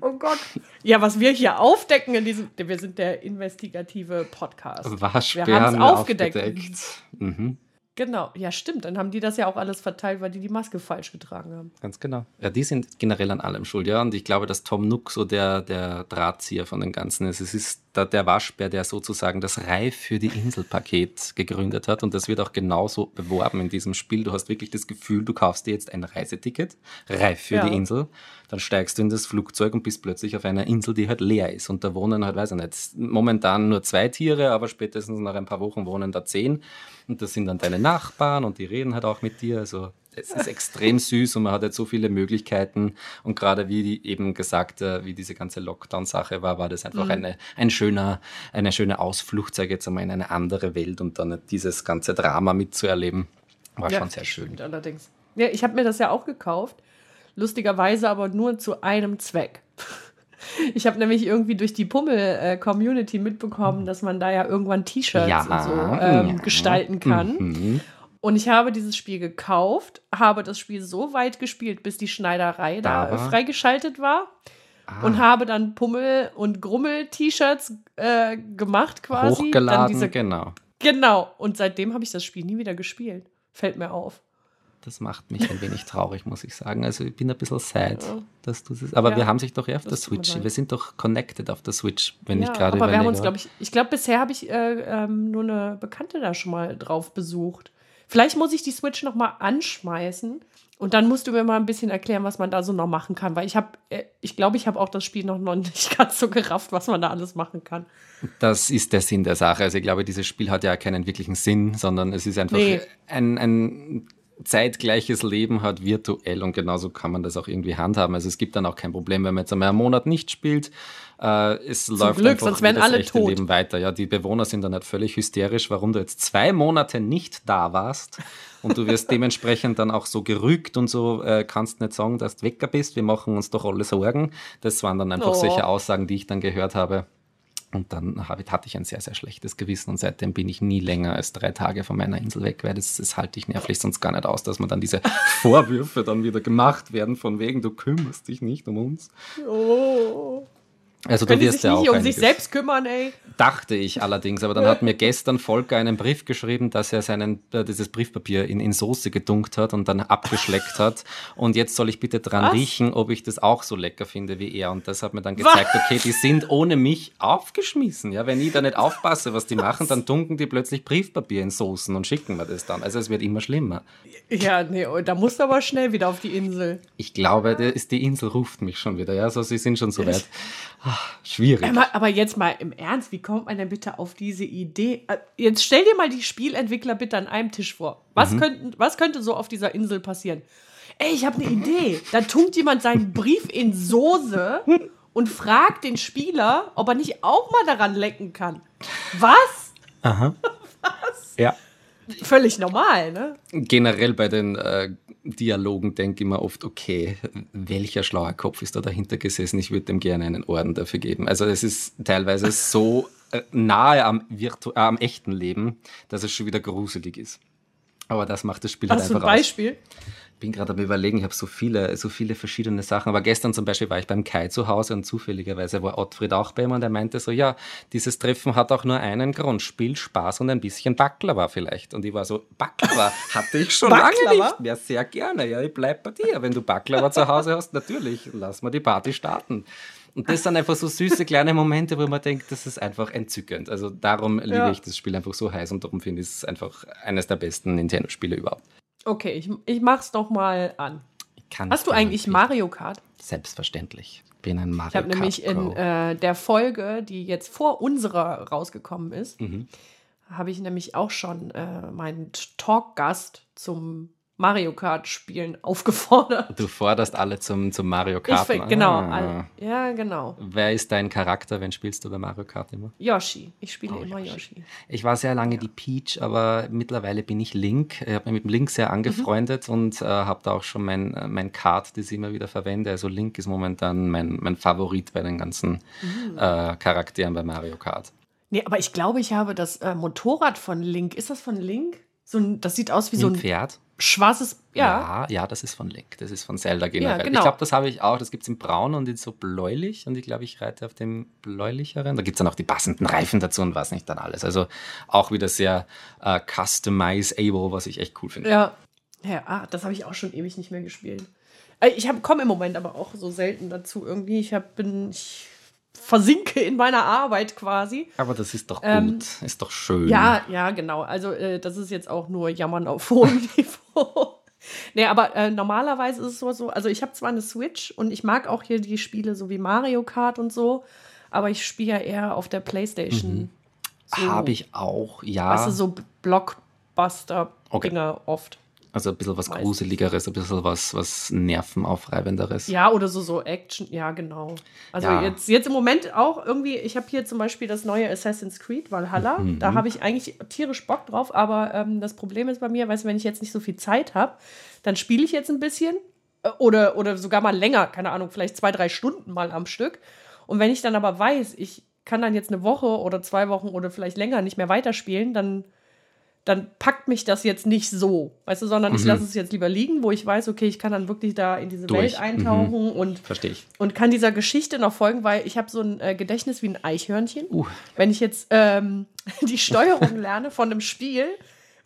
Speaker 1: oh Gott. Ja, was wir hier aufdecken in diesem, wir sind der investigative Podcast.
Speaker 2: Waschbären wir haben es aufgedeckt. aufgedeckt. Mhm.
Speaker 1: Genau, ja, stimmt. Dann haben die das ja auch alles verteilt, weil die die Maske falsch getragen haben.
Speaker 2: Ganz genau. Ja, die sind generell an allem schuld, ja. Und ich glaube, dass Tom Nook so der, der Drahtzieher von dem Ganzen ist. Es ist der, der Waschbär, der sozusagen das Reif für die Insel-Paket gegründet hat. Und das wird auch genauso beworben in diesem Spiel. Du hast wirklich das Gefühl, du kaufst dir jetzt ein Reiseticket, Reif für ja. die Insel. Dann steigst du in das Flugzeug und bist plötzlich auf einer Insel, die halt leer ist. Und da wohnen halt, weiß ich nicht, momentan nur zwei Tiere, aber spätestens nach ein paar Wochen wohnen da zehn. Und das sind dann deine Nachbarn und die reden halt auch mit dir. Also es ist extrem süß und man hat jetzt so viele Möglichkeiten. Und gerade wie eben gesagt, äh, wie diese ganze Lockdown-Sache war, war das einfach mhm. eine, ein schöner, eine schöne Ausflucht, sage ich jetzt einmal, in eine andere Welt und dann dieses ganze Drama mitzuerleben. War ja, schon sehr schön.
Speaker 1: Allerdings. Ja, ich habe mir das ja auch gekauft. Lustigerweise aber nur zu einem Zweck. *laughs* Ich habe nämlich irgendwie durch die Pummel-Community mitbekommen, dass man da ja irgendwann T-Shirts ja, und so ähm, ja. gestalten kann. Mhm. Und ich habe dieses Spiel gekauft, habe das Spiel so weit gespielt, bis die Schneiderei da, da freigeschaltet war. Ah. Und habe dann Pummel- und Grummel-T-Shirts äh, gemacht quasi.
Speaker 2: Hochgeladen, diese, genau.
Speaker 1: Genau. Und seitdem habe ich das Spiel nie wieder gespielt. Fällt mir auf.
Speaker 2: Das macht mich ein wenig traurig, muss ich sagen. Also ich bin ein bisschen sad, ja. dass du das. Aber ja, wir haben sich doch ja auf der Switch. Wir sind doch connected auf der Switch, wenn ja, ich gerade
Speaker 1: Aber wir haben uns, glaube ich, ich glaube, bisher habe ich äh, ähm, nur eine Bekannte da schon mal drauf besucht. Vielleicht muss ich die Switch noch mal anschmeißen und dann musst du mir mal ein bisschen erklären, was man da so noch machen kann, weil ich habe, äh, ich glaube, ich habe auch das Spiel noch, noch nicht *laughs* ganz so gerafft, was man da alles machen kann.
Speaker 2: Das ist der Sinn der Sache. Also ich glaube, dieses Spiel hat ja keinen wirklichen Sinn, sondern es ist einfach nee. ein, ein zeitgleiches Leben hat virtuell und genauso kann man das auch irgendwie handhaben. Also es gibt dann auch kein Problem, wenn man jetzt einmal einen Monat nicht spielt. Äh, es Zum läuft
Speaker 1: Glück, einfach sonst wären alle tot.
Speaker 2: Leben weiter. Ja, die Bewohner sind dann halt völlig hysterisch, warum du jetzt zwei Monate nicht da warst und du wirst *laughs* dementsprechend dann auch so gerügt und so äh, kannst nicht sagen, dass du Wecker bist. Wir machen uns doch alle Sorgen. Das waren dann einfach oh. solche Aussagen, die ich dann gehört habe. Und dann hatte ich ein sehr, sehr schlechtes Gewissen und seitdem bin ich nie länger als drei Tage von meiner Insel weg, weil das, das halte ich nervlich sonst gar nicht aus, dass man dann diese *laughs* Vorwürfe dann wieder gemacht werden von wegen, du kümmerst dich nicht um uns.
Speaker 1: Oh.
Speaker 2: Also du wirst sich ja auch
Speaker 1: nicht um sich selbst kümmern, ey.
Speaker 2: Dachte ich allerdings, aber dann hat mir gestern Volker einen Brief geschrieben, dass er seinen, äh, dieses Briefpapier in, in Soße gedunkt hat und dann abgeschleckt hat. Und jetzt soll ich bitte dran was? riechen, ob ich das auch so lecker finde wie er. Und das hat mir dann gezeigt, was? okay, die sind ohne mich aufgeschmissen. Ja, wenn ich da nicht aufpasse, was die machen, dann dunken die plötzlich Briefpapier in Soßen und schicken mir das dann. Also es wird immer schlimmer.
Speaker 1: Ja, nee, oh, da musst du aber schnell wieder auf die Insel.
Speaker 2: Ich glaube, die Insel ruft mich schon wieder. Ja, so sie sind schon so weit. Ach, schwierig.
Speaker 1: Aber jetzt mal im Ernst, wie kommt man denn bitte auf diese Idee? Äh, jetzt stell dir mal die Spielentwickler bitte an einem Tisch vor. Was, mhm. könnten, was könnte so auf dieser Insel passieren? Ey, ich habe eine Idee. Da tunkt jemand seinen Brief in Soße und fragt den Spieler, ob er nicht auch mal daran lecken kann. Was?
Speaker 2: Aha. *laughs* Ja.
Speaker 1: Völlig normal, ne?
Speaker 2: Generell bei den äh, Dialogen denke ich mir oft, okay, welcher schlauer Kopf ist da dahinter gesessen? Ich würde dem gerne einen Orden dafür geben. Also es ist teilweise so äh, nahe am, Virtu äh, am echten Leben, dass es schon wieder gruselig ist. Aber das macht das Spiel halt
Speaker 1: Hast du ein
Speaker 2: einfach aus. Bin gerade am überlegen, ich habe so viele, so viele verschiedene Sachen. Aber gestern zum Beispiel war ich beim Kai zu Hause und zufälligerweise war Ottfried auch bei ihm und er meinte so, ja, dieses Treffen hat auch nur einen Grund, Spiel, Spaß und ein bisschen Baklava vielleicht. Und ich war so, Baklava *laughs* hatte ich schon lange nicht mehr, sehr gerne. Ja, ich bleib bei dir. Wenn du Baklava zu Hause hast, natürlich, lass mal die Party starten. Und das sind einfach so süße kleine Momente, wo man denkt, das ist einfach entzückend. Also darum liebe
Speaker 1: Ja.
Speaker 2: ich das Spiel einfach so heiß und darum finde ich es einfach eines der besten Nintendo-Spiele überhaupt.
Speaker 1: Okay, ich, ich mach's doch mal an. Hast du eigentlich. Mario Kart?
Speaker 2: Selbstverständlich. Bin ein Mario
Speaker 1: Ich habe
Speaker 2: Kart
Speaker 1: nämlich in äh, der Folge, die jetzt vor unserer rausgekommen ist,
Speaker 2: Mhm.
Speaker 1: habe ich nämlich auch schon äh, meinen Talkgast zum Mario Kart Spielen aufgefordert.
Speaker 2: Du forderst alle zum, zum Mario
Speaker 1: Ich,
Speaker 2: Kart.
Speaker 1: find- genau,
Speaker 2: Ah.
Speaker 1: all- ja, genau.
Speaker 2: Wer ist dein Charakter, wenn spielst du bei Mario Kart immer?
Speaker 1: Yoshi. Ich spiele
Speaker 2: Oh,
Speaker 1: immer
Speaker 2: Yoshi.
Speaker 1: Yoshi.
Speaker 2: Ich war sehr lange die Peach, aber mittlerweile bin ich Link. Ich habe mich mit dem Link sehr angefreundet und äh, habe da auch schon mein, äh, mein Card, das ich immer wieder verwende. Also Link ist momentan mein, mein Favorit bei den ganzen äh, Charakteren bei Mario Kart.
Speaker 1: Nee, aber ich glaube, ich habe das äh, Motorrad von Link. Ist das von Link? So ein, das sieht aus wie so
Speaker 2: ein
Speaker 1: ein
Speaker 2: Pferd?
Speaker 1: Schwarzes. Ja.
Speaker 2: ja, ja, das ist von Link. Das ist von Zelda generell.
Speaker 1: genau.
Speaker 2: Ich glaube, das habe ich auch. Das gibt es in braun und in so bläulich. Und ich glaube, ich reite auf dem bläulicheren. Da gibt es dann auch die passenden Reifen dazu und was nicht dann alles. Also auch wieder sehr äh, customizable, was ich echt cool finde.
Speaker 1: Ja. Ja, ah, das habe ich auch schon ewig nicht mehr gespielt. Äh, Ich komme im Moment aber auch so selten dazu irgendwie. Ich hab, bin, ich versinke in meiner Arbeit quasi.
Speaker 2: Aber das ist doch gut.
Speaker 1: Ähm,
Speaker 2: ist doch schön.
Speaker 1: Ja, ja, genau. Also äh, das ist jetzt auch nur Jammern auf *laughs* hohem Niveau. Nee, aber äh, normalerweise ist es so, so, also ich habe zwar eine Switch und ich mag auch hier die Spiele so wie Mario Kart und so, aber ich spiele ja eher auf der Playstation. So,
Speaker 2: Habe ich auch, ja.
Speaker 1: Weißt du, so Blockbuster-Dinger oft.
Speaker 2: Also ein bisschen was
Speaker 1: meistens.
Speaker 2: Gruseligeres, ein bisschen was, was Nervenaufreibenderes.
Speaker 1: Ja, oder so, so Action, ja, genau. Also
Speaker 2: Ja.
Speaker 1: jetzt, jetzt im Moment auch irgendwie, ich habe hier zum Beispiel das neue Assassin's Creed Valhalla.
Speaker 2: Mhm.
Speaker 1: Da habe ich eigentlich tierisch Bock drauf, aber ähm, das Problem ist bei mir, weißt du, wenn ich jetzt nicht so viel Zeit habe, dann spiele ich jetzt ein bisschen äh, oder, oder sogar mal länger, keine Ahnung, vielleicht zwei, drei Stunden mal am Stück. Und wenn ich dann aber weiß, ich kann dann jetzt eine Woche oder zwei Wochen oder vielleicht länger nicht mehr weiterspielen, dann dann packt mich das jetzt nicht so, weißt du, sondern ich
Speaker 2: Mhm.
Speaker 1: lasse es jetzt lieber liegen, wo ich weiß, okay, ich kann dann wirklich da in diese
Speaker 2: Durch.
Speaker 1: Welt eintauchen und,
Speaker 2: Verstehe ich.
Speaker 1: und kann dieser Geschichte noch folgen, weil ich habe so ein äh, Gedächtnis wie ein Eichhörnchen.
Speaker 2: Uh.
Speaker 1: Wenn ich jetzt ähm, *laughs* die Steuerung lerne von einem Spiel,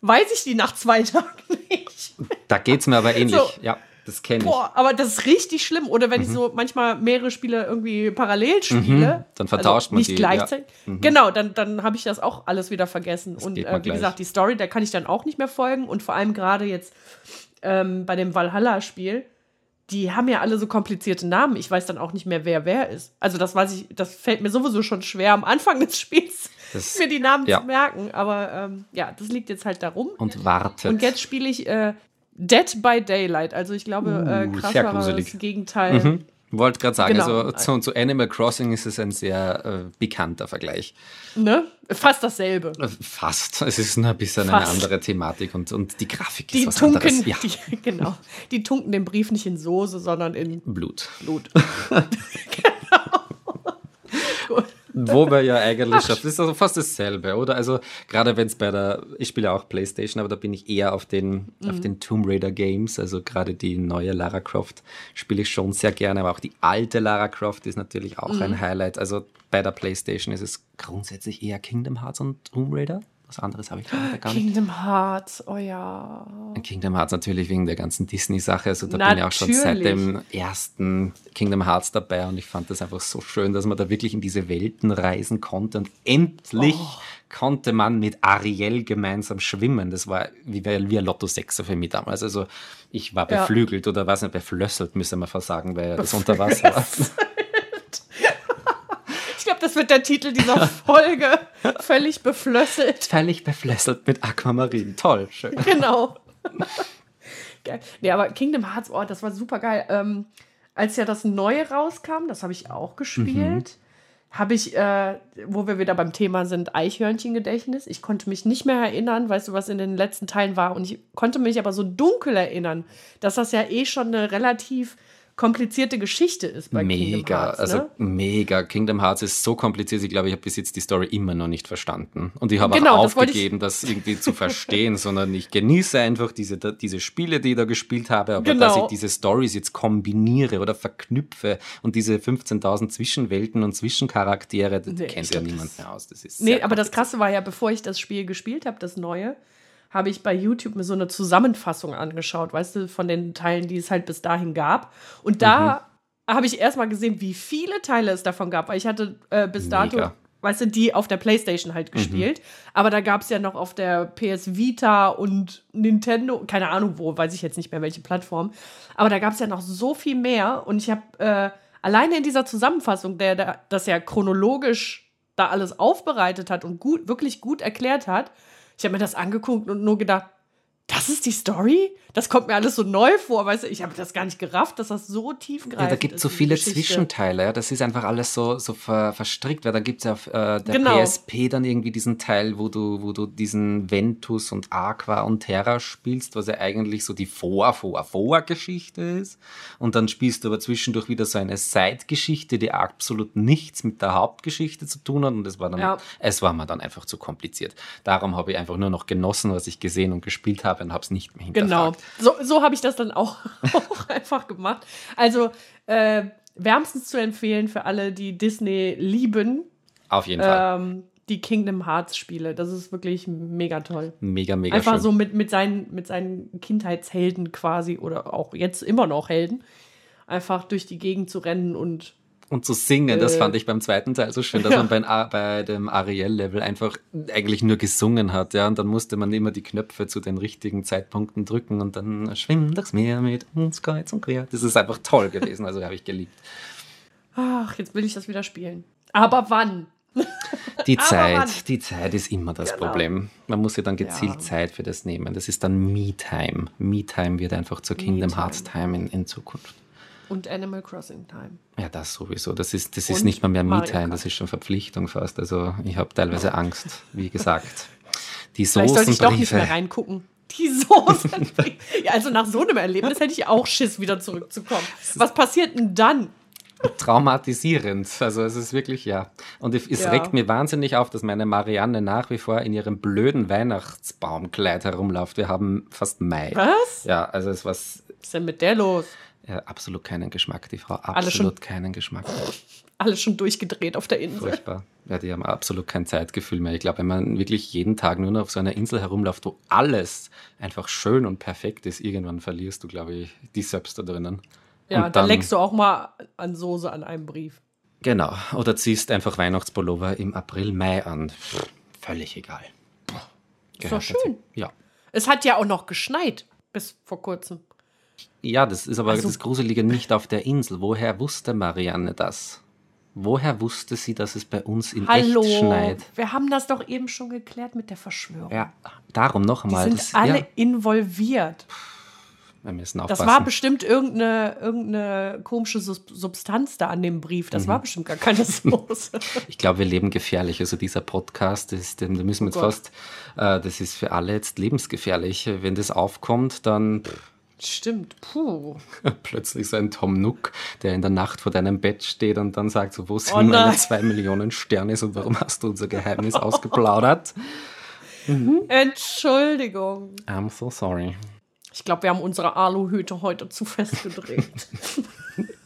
Speaker 1: weiß ich die nach zwei Tagen *laughs* nicht.
Speaker 2: Da geht es mir aber ähnlich.
Speaker 1: So.
Speaker 2: Ja, das kenne ich.
Speaker 1: Boah, aber das ist richtig schlimm. Oder wenn ich so manchmal mehrere Spiele irgendwie parallel spiele.
Speaker 2: Mhm. Dann vertauscht man
Speaker 1: nicht
Speaker 2: die,
Speaker 1: gleichzeitig. Genau, dann, dann habe ich das auch alles wieder vergessen. Und
Speaker 2: geht
Speaker 1: äh, wie
Speaker 2: gleich.
Speaker 1: gesagt, die Story, da kann ich dann auch nicht mehr folgen. Und vor allem gerade jetzt ähm, bei dem Valhalla-Spiel, die haben ja alle so komplizierte Namen. Ich weiß dann auch nicht mehr, wer wer ist. Also das weiß ich, das fällt mir sowieso schon schwer am Anfang des Spiels,
Speaker 2: Das- *laughs*
Speaker 1: mir die Namen
Speaker 2: ja.
Speaker 1: zu merken. Aber ähm, ja, das liegt jetzt halt darum.
Speaker 2: Und wartet.
Speaker 1: Und jetzt spiele ich äh, Dead by Daylight. Also ich glaube, äh,
Speaker 2: Uh,
Speaker 1: krass
Speaker 2: sehr
Speaker 1: war das Gegenteil.
Speaker 2: Mhm. Wollte gerade sagen,
Speaker 1: Genau.
Speaker 2: also zu, zu Animal Crossing ist es ein sehr äh, bekannter Vergleich.
Speaker 1: Ne? Fast dasselbe.
Speaker 2: Äh, Fast. Es ist nur ein bisschen
Speaker 1: Fast.
Speaker 2: eine andere Thematik und, und die Grafik
Speaker 1: Die
Speaker 2: ist was
Speaker 1: tunken,
Speaker 2: anderes. Ja.
Speaker 1: die, *laughs* genau. Die tunken den Brief nicht in Soße, sondern in
Speaker 2: Blut.
Speaker 1: Blut. *laughs* *laughs*
Speaker 2: Wo wir ja *laughs* eigentlich schon, das ist also fast dasselbe, oder? Also gerade wenn es bei der, ich spiele auch Playstation, aber da bin ich eher auf den,
Speaker 1: Mhm.
Speaker 2: auf den Tomb Raider Games, also gerade die neue Lara Croft spiele ich schon sehr gerne, aber auch die alte Lara Croft ist natürlich auch
Speaker 1: Mhm.
Speaker 2: ein Highlight. Also bei der Playstation ist es grundsätzlich eher Kingdom Hearts und Tomb Raider. Was anderes habe ich leider gar nicht.
Speaker 1: Kingdom Hearts, oh ja.
Speaker 2: Kingdom Hearts natürlich wegen der ganzen Disney-Sache. Also da bin ich auch schon seit dem ersten Kingdom Hearts dabei und ich fand das einfach so schön, dass man da wirklich in diese Welten reisen konnte und endlich
Speaker 1: Oh.
Speaker 2: konnte man mit Ariel gemeinsam schwimmen. Das war wie, wie ein Lotto 6 für mich damals. Also ich war
Speaker 1: Ja.
Speaker 2: beflügelt oder was nicht, beflösselt, müsste man fast sagen, weil das unter Wasser war.
Speaker 1: Das wird der Titel dieser *laughs* Folge. Völlig beflösselt.
Speaker 2: Völlig beflösselt mit Aquamarin. Toll, schön.
Speaker 1: Genau. *laughs* geil. Nee, aber Kingdom Hearts, oh, das war super geil. Ähm, als ja das Neue rauskam, das habe ich auch gespielt, habe ich, äh, wo wir wieder beim Thema sind, Eichhörnchen-Gedächtnis. Ich konnte mich nicht mehr erinnern, weißt du, was in den letzten Teilen war. Und ich konnte mich aber so dunkel erinnern, dass das ja eh schon eine relativ komplizierte Geschichte ist bei Kingdom
Speaker 2: Mega,
Speaker 1: Hearts.
Speaker 2: also
Speaker 1: ne?
Speaker 2: mega. Kingdom Hearts ist so kompliziert, ich glaube, ich habe bis jetzt die Story immer noch nicht verstanden. Und ich habe
Speaker 1: Genau,
Speaker 2: auch
Speaker 1: das
Speaker 2: aufgegeben, das irgendwie zu verstehen, *laughs* sondern ich genieße einfach diese, diese Spiele, die ich da gespielt habe, aber
Speaker 1: Genau.
Speaker 2: dass ich diese Stories jetzt kombiniere oder verknüpfe und diese 15.000 Zwischenwelten und Zwischencharaktere, das
Speaker 1: Nee,
Speaker 2: kennt ja niemand
Speaker 1: das-
Speaker 2: mehr aus. Das ist
Speaker 1: Nee, aber das. Krasse war ja, bevor ich das Spiel gespielt habe, das Neue, habe ich bei YouTube mir so eine Zusammenfassung angeschaut, weißt du, von den Teilen, die es halt bis dahin gab. Und da
Speaker 2: Mhm.
Speaker 1: habe ich erstmal gesehen, wie viele Teile es davon gab, weil ich hatte äh, bis dato,
Speaker 2: Mega. Mhm.
Speaker 1: weißt du, die auf der Playstation halt gespielt. Aber da gab es ja noch auf der PS Vita und Nintendo, keine Ahnung wo, weiß ich jetzt nicht mehr, welche Plattform. Aber da gab es ja noch so viel mehr. Und ich habe äh, alleine in dieser Zusammenfassung, der, der das ja chronologisch da alles aufbereitet hat und gut, wirklich gut erklärt hat, ich habe mir das angeguckt und nur gedacht, das ist die Story? Das kommt mir alles so neu vor, weißt du? Ich habe das gar nicht gerafft, dass das so tiefgreifend
Speaker 2: Ja, da gibt es
Speaker 1: ist,
Speaker 2: so viele
Speaker 1: Geschichte.
Speaker 2: Zwischenteile. Ja. Das ist einfach alles so, so ver, verstrickt, weil da gibt es ja auf äh, der
Speaker 1: Genau.
Speaker 2: PSP dann irgendwie diesen Teil, wo du, wo du diesen Ventus und Aqua und Terra spielst, was ja eigentlich so die Vor, Vor, Vor-Geschichte ist. Und dann spielst du aber zwischendurch wieder so eine Side-Geschichte, die absolut nichts mit der Hauptgeschichte zu tun hat. Und es war dann,
Speaker 1: Ja.
Speaker 2: es war mir dann einfach zu kompliziert. Darum habe ich einfach nur noch genossen, was ich gesehen und gespielt habe und habe es nicht mehr
Speaker 1: Genau.
Speaker 2: hinterfragt.
Speaker 1: So, so habe ich das dann auch, *laughs* auch einfach gemacht. Also äh, wärmstens zu empfehlen für alle, die Disney lieben,
Speaker 2: Auf jeden Fall.
Speaker 1: ähm, die Kingdom Hearts Spiele. Das ist wirklich mega toll.
Speaker 2: Mega, mega
Speaker 1: Einfach
Speaker 2: schön.
Speaker 1: so mit, mit, seinen, mit seinen Kindheitshelden quasi oder auch jetzt immer noch Helden. Einfach durch die Gegend zu rennen und
Speaker 2: Und zu singen, das
Speaker 1: Äh.
Speaker 2: fand ich beim zweiten Teil so schön, dass
Speaker 1: Ja.
Speaker 2: man bei, bei dem Ariel-Level einfach eigentlich nur gesungen hat, ja, und dann musste man immer die Knöpfe zu den richtigen Zeitpunkten drücken und dann schwimm durchs Meer mit uns kreuz und quer. Das ist einfach toll gewesen, also habe ich geliebt.
Speaker 1: ach, jetzt will ich das wieder spielen. Aber wann?
Speaker 2: Die? Zeit, die Zeit ist immer das
Speaker 1: Genau.
Speaker 2: Problem. Man muss ja dann gezielt
Speaker 1: Ja.
Speaker 2: Zeit für das nehmen. Das ist dann Me-Time. Me-Time wird einfach zur Kingdom. Hearts Time in, in Zukunft.
Speaker 1: Und Animal Crossing Time.
Speaker 2: Ja, das sowieso. Das ist, das ist
Speaker 1: Und
Speaker 2: nicht mal mehr Me-Time, das ist schon Verpflichtung fast. Also ich habe teilweise Angst, wie gesagt. Die
Speaker 1: Vielleicht sollte ich doch nicht mehr
Speaker 2: Soßenbriefe.
Speaker 1: reingucken. Die Soßen. *laughs* ja, also nach so einem Erlebnis hätte ich auch Schiss, wieder zurückzukommen. Was passiert denn dann?
Speaker 2: Traumatisierend. Also es ist wirklich, ja. Und es
Speaker 1: Ja.
Speaker 2: regt mir wahnsinnig auf, dass meine Marianne nach wie vor in ihrem blöden Weihnachtsbaumkleid herumläuft. Wir haben fast Mai.
Speaker 1: Was?
Speaker 2: Ja, also es war
Speaker 1: Was ist denn mit der los?
Speaker 2: Ja, absolut keinen Geschmack, die Frau.
Speaker 1: Alle schon-
Speaker 2: Absolut keinen Geschmack. *laughs*
Speaker 1: Alles schon durchgedreht auf der Insel.
Speaker 2: Furchtbar. Ja, die haben absolut kein Zeitgefühl mehr. Ich glaube, wenn man wirklich jeden Tag nur noch auf so einer Insel herumläuft, wo alles einfach schön und perfekt ist, irgendwann verlierst du, glaube ich, die selbst da drinnen.
Speaker 1: Ja,
Speaker 2: Und
Speaker 1: da leckst du auch mal an Soße an einem Brief.
Speaker 2: Genau. Oder ziehst einfach Weihnachtspullover im April, Mai an. Pff, Völlig egal.
Speaker 1: Ist doch schön.
Speaker 2: Ja.
Speaker 1: Es hat ja auch noch geschneit bis vor kurzem.
Speaker 2: Ja, das ist aber
Speaker 1: Also-
Speaker 2: das Gruselige nicht auf der Insel. Woher wusste Marianne das? Woher wusste sie, dass es bei uns in
Speaker 1: Hallo,
Speaker 2: echt schneit?
Speaker 1: wir haben das doch eben schon geklärt mit der Verschwörung.
Speaker 2: Ja, darum noch
Speaker 1: Die
Speaker 2: einmal.
Speaker 1: sind
Speaker 2: das,
Speaker 1: alle
Speaker 2: ja,
Speaker 1: involviert.
Speaker 2: wir müssen
Speaker 1: Das
Speaker 2: aufpassen.
Speaker 1: war bestimmt irgendeine, irgendeine komische Sub- Substanz da an dem Brief. Das
Speaker 2: Mhm.
Speaker 1: war bestimmt gar keine Soße. *laughs*
Speaker 2: Ich glaube, wir leben gefährlich. Also dieser Podcast, ist, den, da müssen wir jetzt
Speaker 1: Oh
Speaker 2: fast, äh, das ist für alle jetzt lebensgefährlich. Wenn das aufkommt, dann pff,
Speaker 1: Stimmt. Puh. *laughs*
Speaker 2: plötzlich so ein Tom Nook, der in der Nacht vor deinem Bett steht und dann sagt so, wo sind
Speaker 1: Oh
Speaker 2: meine zwei Millionen Sterne und warum hast du unser Geheimnis *laughs* ausgeplaudert?
Speaker 1: Entschuldigung.
Speaker 2: I'm so sorry.
Speaker 1: Ich glaube, wir haben unsere Aluhüte heute zu fest gedreht.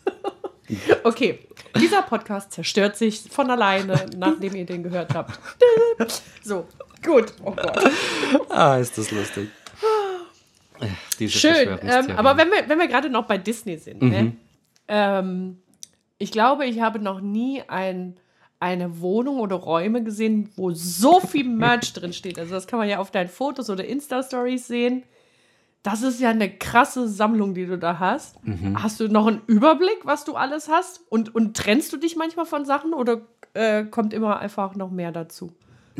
Speaker 1: *laughs* okay, dieser Podcast zerstört sich von alleine, nachdem ihr den gehört habt. So, gut. Oh Gott.
Speaker 2: Ah, ist das lustig. *laughs*
Speaker 1: Schön. Ähm, aber wenn wir, wenn wir gerade noch bei Disney sind, ne? ähm, ich glaube, ich habe noch nie ein, eine Wohnung oder Räume gesehen, wo so viel *laughs* Merch drin steht. Also das kann man ja auf deinen Fotos oder Insta-Stories sehen. Das ist ja eine krasse Sammlung, die du da hast. Hast du noch einen Überblick, was du alles hast? Und, und trennst du dich manchmal von Sachen oder äh, kommt immer einfach noch mehr dazu?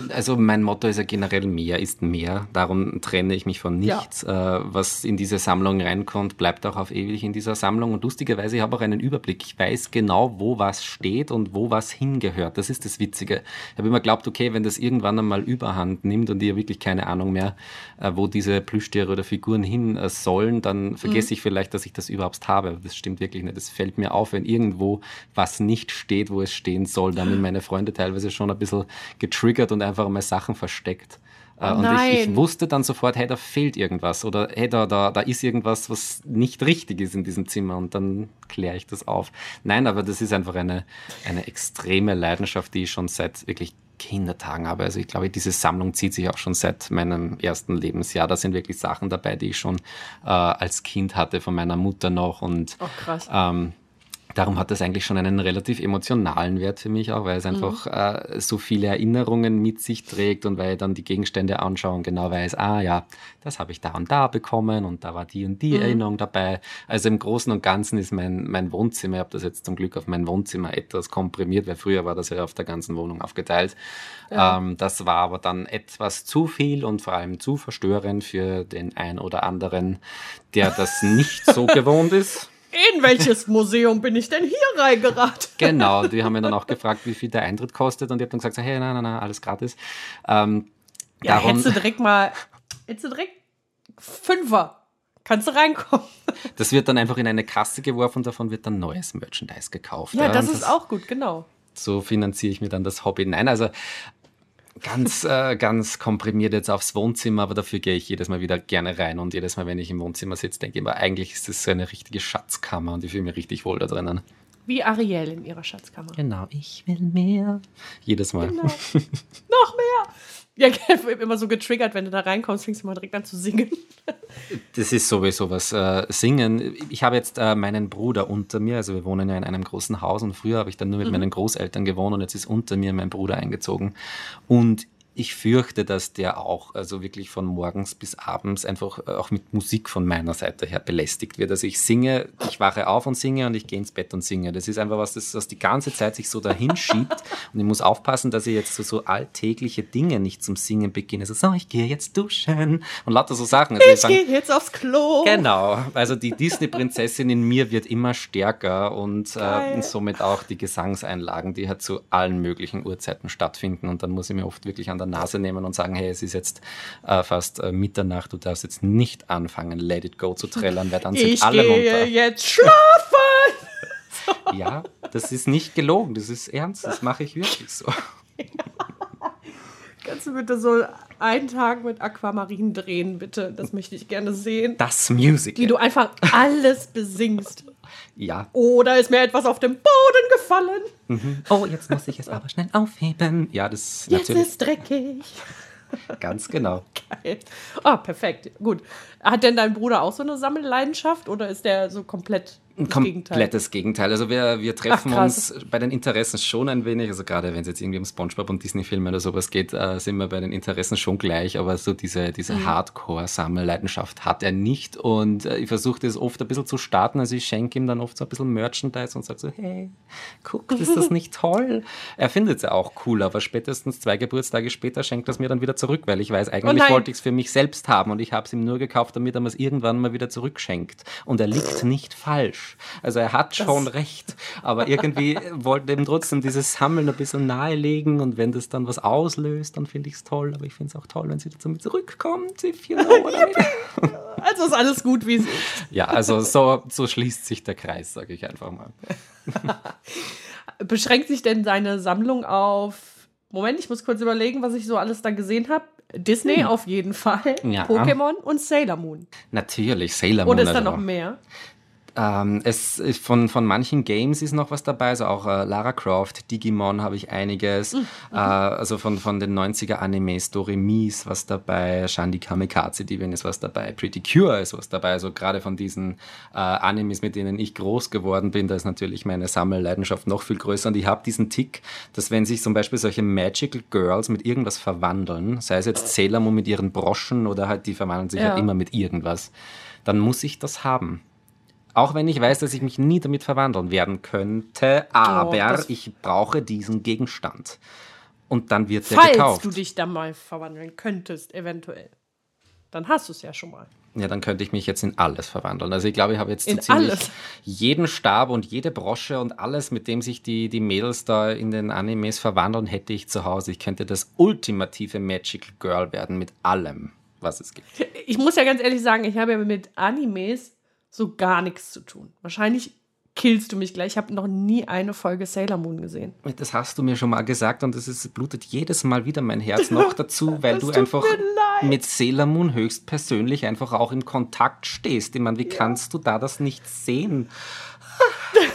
Speaker 2: Also mein Motto ist ja generell mehr ist mehr. Darum trenne ich mich von nichts. Ja. Äh, was in diese Sammlung reinkommt, bleibt auch auf ewig in dieser Sammlung. Und lustigerweise, ich habe auch einen Überblick. Ich weiß genau, wo was steht und wo was hingehört. Das ist das Witzige. Ich habe immer geglaubt, okay, wenn das irgendwann einmal überhand nimmt und ihr wirklich keine Ahnung mehr, äh, wo diese Plüschtiere oder Figuren hin äh, sollen, dann vergesse mhm. ich vielleicht, dass ich das überhaupt habe. Das stimmt wirklich nicht. Es fällt mir auf, wenn irgendwo was nicht steht, wo es stehen soll. Dann sind meine Freunde teilweise schon ein bisschen getriggert und und einfach mal Sachen versteckt. Äh, und ich, ich, wusste dann sofort, hey, da fehlt irgendwas oder hey, da, da, da ist irgendwas, was nicht richtig ist in diesem Zimmer und dann kläre ich das auf. Nein, aber das ist einfach eine, eine extreme Leidenschaft, die ich schon seit wirklich Kindertagen habe. Also ich glaube, diese Sammlung zieht sich auch schon seit meinem ersten Lebensjahr. Da sind wirklich Sachen dabei, die ich schon äh, als Kind hatte von meiner Mutter noch und
Speaker 1: oh, krass.
Speaker 2: Ähm, Darum hat das eigentlich schon einen relativ emotionalen Wert für mich auch, weil es einfach mhm. äh, so viele Erinnerungen mit sich trägt und weil ich dann die Gegenstände anschaue und genau weiß, ah ja, das habe ich da und da bekommen und da war die und die mhm. Erinnerung dabei. Also im Großen und Ganzen ist mein, mein Wohnzimmer, ich habe das jetzt zum Glück auf mein Wohnzimmer etwas komprimiert, weil früher war das ja auf der ganzen Wohnung aufgeteilt. Ja. Ähm, das war aber dann etwas zu viel und vor allem zu verstörend für den ein oder anderen, der das nicht so *laughs* gewohnt ist
Speaker 1: in welches *laughs* Museum bin ich denn hier reingeraten?
Speaker 2: Genau, die haben mir dann auch gefragt, wie viel der Eintritt kostet und ich habe dann gesagt, hey, nein, nein, nein, alles gratis. Ähm,
Speaker 1: ja, darum, hättest du direkt mal, hättest du direkt Fünfer. Kannst du reinkommen. *laughs*
Speaker 2: Das wird dann einfach in eine Kasse geworfen und davon wird dann neues Merchandise gekauft.
Speaker 1: Ja, das, das ist auch gut, genau.
Speaker 2: So finanziere ich mir dann das Hobby. Nein, also ganz, äh, ganz komprimiert jetzt aufs Wohnzimmer, aber dafür gehe ich jedes Mal wieder gerne rein und jedes Mal, wenn ich im Wohnzimmer sitze, denke ich immer, eigentlich ist das so eine richtige Schatzkammer und ich fühle mich richtig wohl da drinnen.
Speaker 1: Wie Ariel in ihrer Schatzkammer.
Speaker 2: Genau, ich will mehr. Jedes Mal. Genau. *laughs*
Speaker 1: Noch mehr. Ja, immer so getriggert, wenn du da reinkommst, fängst du mal direkt an zu singen. *laughs*
Speaker 2: Das ist sowieso was. Äh, singen. Ich habe jetzt äh, meinen Bruder unter mir, also wir wohnen ja in einem großen Haus und früher habe ich dann nur mit mhm. meinen Großeltern gewohnt und jetzt ist unter mir mein Bruder eingezogen. Und ich fürchte, dass der auch, also wirklich von morgens bis abends einfach äh, auch mit Musik von meiner Seite her belästigt wird. Also ich singe, ich wache auf und singe und ich gehe ins Bett und singe. Das ist einfach was, das, das die ganze Zeit sich so dahin schiebt. Und ich muss aufpassen, dass ich jetzt so, so alltägliche Dinge nicht zum Singen beginne. Also, so, ich gehe jetzt duschen und lauter so Sachen. Also
Speaker 1: ich gehe jetzt aufs Klo.
Speaker 2: Genau. Also die Disney-Prinzessin in mir wird immer stärker und äh, somit auch die Gesangseinlagen, die halt zu allen möglichen Uhrzeiten stattfinden. Und dann muss ich mir oft wirklich an der Nase nehmen und sagen, hey, es ist jetzt äh, fast äh, Mitternacht, du darfst jetzt nicht anfangen, Let It Go zu trällern, weil dann sind
Speaker 1: ich
Speaker 2: alle
Speaker 1: gehe
Speaker 2: runter.
Speaker 1: jetzt schlafen! *laughs*
Speaker 2: ja, das ist nicht gelogen, das ist ernst, das mache ich wirklich so. *laughs*
Speaker 1: Kannst du bitte so einen Tag mit Aquamarin drehen, bitte? Das möchte ich gerne sehen.
Speaker 2: Das Musical.
Speaker 1: Wie du einfach alles besingst.
Speaker 2: Ja.
Speaker 1: Oder ist mir etwas auf dem Boden gefallen?
Speaker 2: Mhm. Oh, jetzt muss ich es aber schnell aufheben. Ja, das
Speaker 1: Jetzt natürlich. ist dreckig. *laughs*
Speaker 2: Ganz genau.
Speaker 1: Geil. Oh, perfekt. Gut. Hat denn dein Bruder auch so eine Sammelleidenschaft oder ist der so komplett
Speaker 2: das Komplettes Gegenteil. Gegenteil. Also wir, wir treffen Ach, uns bei den Interessen schon ein wenig, also gerade wenn es jetzt irgendwie um Spongebob und Disney-Filme oder sowas geht, äh, sind wir bei den Interessen schon gleich, aber so diese, diese mhm. Hardcore-Sammelleidenschaft hat er nicht und äh, ich versuche das oft ein bisschen zu starten, also ich schenke ihm dann oft so ein bisschen Merchandise und sage so, hey, guck, ist das *laughs* nicht toll? Er findet es ja auch cool, aber spätestens zwei Geburtstage später schenkt er es mir dann wieder zurück, weil ich weiß, eigentlich oh wollte ich es für mich selbst haben und ich habe es ihm nur gekauft, damit er mir es irgendwann mal wieder zurückschenkt und er liegt nicht falsch. Also er hat schon das recht, aber irgendwie *laughs* wollte ihm trotzdem dieses Sammeln ein bisschen nahelegen und wenn das dann was auslöst, dann finde ich es toll, aber ich finde es auch toll, wenn sie dazu mit zurückkommt, if you know what I
Speaker 1: mean. Also ist alles gut, wie es ist.
Speaker 2: Ja, also so, so schließt sich der Kreis, sage ich einfach mal. *laughs*
Speaker 1: Beschränkt sich denn seine Sammlung auf Moment, ich muss kurz überlegen, was ich so alles da gesehen habe. Disney hm. auf jeden Fall, ja. Pokémon und Sailor Moon.
Speaker 2: Natürlich, Sailor Moon.
Speaker 1: Oder ist da also noch mehr?
Speaker 2: Ähm, es von, von manchen Games ist noch was dabei, also auch äh, Lara Croft, Digimon habe ich einiges, mhm. äh, also von, von den 90er Animes, Doremi ist was dabei, Shandy Kamikaze Divin ist was dabei, Pretty Cure ist was dabei, also gerade von diesen äh, Animes, mit denen ich groß geworden bin, da ist natürlich meine Sammelleidenschaft noch viel größer und ich habe diesen Tick, dass wenn sich zum Beispiel solche Magical Girls mit irgendwas verwandeln, sei es jetzt Sailor Moon mit ihren Broschen oder halt die verwandeln sich ja. halt immer mit irgendwas, dann muss ich das haben. Auch wenn ich weiß, dass ich mich nie damit verwandeln werden könnte, aber oh, ich brauche diesen Gegenstand. und dann wird der
Speaker 1: Falls
Speaker 2: gekauft.
Speaker 1: du dich da mal verwandeln könntest, eventuell. Dann hast du es ja schon mal.
Speaker 2: Ja, dann könnte ich mich jetzt in alles verwandeln. Also ich glaube, ich habe jetzt so ziemlich
Speaker 1: alles?
Speaker 2: jeden Stab und jede Brosche und alles, mit dem sich die, die Mädels da in den Animes verwandeln, hätte ich zu Hause. Ich könnte das ultimative Magical Girl werden mit allem, was es gibt.
Speaker 1: Ich muss ja ganz ehrlich sagen, ich habe ja mit Animes so gar nichts zu tun. Wahrscheinlich killst du mich gleich. Ich habe noch nie eine Folge Sailor Moon gesehen.
Speaker 2: Das hast du mir schon mal gesagt und es blutet jedes Mal wieder mein Herz noch *laughs* dazu, weil du einfach mit Sailor Moon höchstpersönlich einfach auch im Kontakt stehst. Ich meine, wie kannst du da das nicht sehen? *laughs*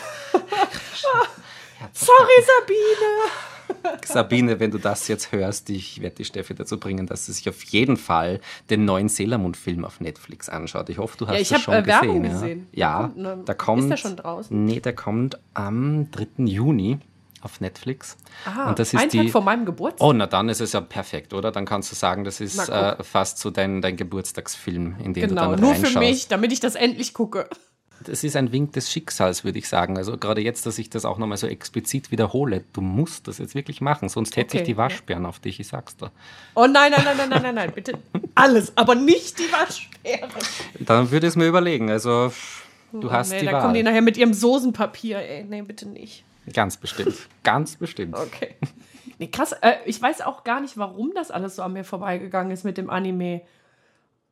Speaker 1: Sorry, Sabine.
Speaker 2: Sabine, wenn du das jetzt hörst, ich werde die Steffi dazu bringen, dass sie sich auf jeden Fall den neuen Sailor Moon Film auf Netflix anschaut. Ich hoffe, du hast
Speaker 1: Ja, ich
Speaker 2: das
Speaker 1: hab,
Speaker 2: schon
Speaker 1: äh,
Speaker 2: gesehen.
Speaker 1: gesehen.
Speaker 2: Ja,
Speaker 1: ne,
Speaker 2: da
Speaker 1: ist
Speaker 2: kommt.
Speaker 1: der schon draußen?
Speaker 2: Nee, der kommt am 3. Juni auf Netflix.
Speaker 1: Aha,
Speaker 2: Und das ist
Speaker 1: ein
Speaker 2: die,
Speaker 1: Tag vor meinem Geburtstag.
Speaker 2: Oh, na dann ist es ja perfekt, oder? Dann kannst du sagen, das ist äh, fast so dein, dein Geburtstagsfilm, in den
Speaker 1: genau,
Speaker 2: du dann
Speaker 1: nur
Speaker 2: reinschaust.
Speaker 1: für mich, damit ich das endlich gucke.
Speaker 2: Das ist ein Wink des Schicksals, würde ich sagen. Also gerade jetzt, dass ich das auch nochmal so explizit wiederhole, du musst das jetzt wirklich machen, sonst hätte
Speaker 1: Okay,
Speaker 2: ich die. Waschbären auf dich, ich sag's dir.
Speaker 1: Oh nein, nein, nein, nein, nein, nein, nein, bitte alles, aber nicht die Waschbären.
Speaker 2: Dann würde ich es mir überlegen. Also, du hast
Speaker 1: nee,
Speaker 2: die
Speaker 1: da
Speaker 2: Wahl.
Speaker 1: kommen die nachher mit ihrem Soßenpapier. Ey, nee, bitte nicht.
Speaker 2: Ganz bestimmt. Ganz bestimmt.
Speaker 1: Okay. Nee, krass. Äh, ich weiß auch gar nicht, warum das alles so an mir vorbeigegangen ist mit dem Anime.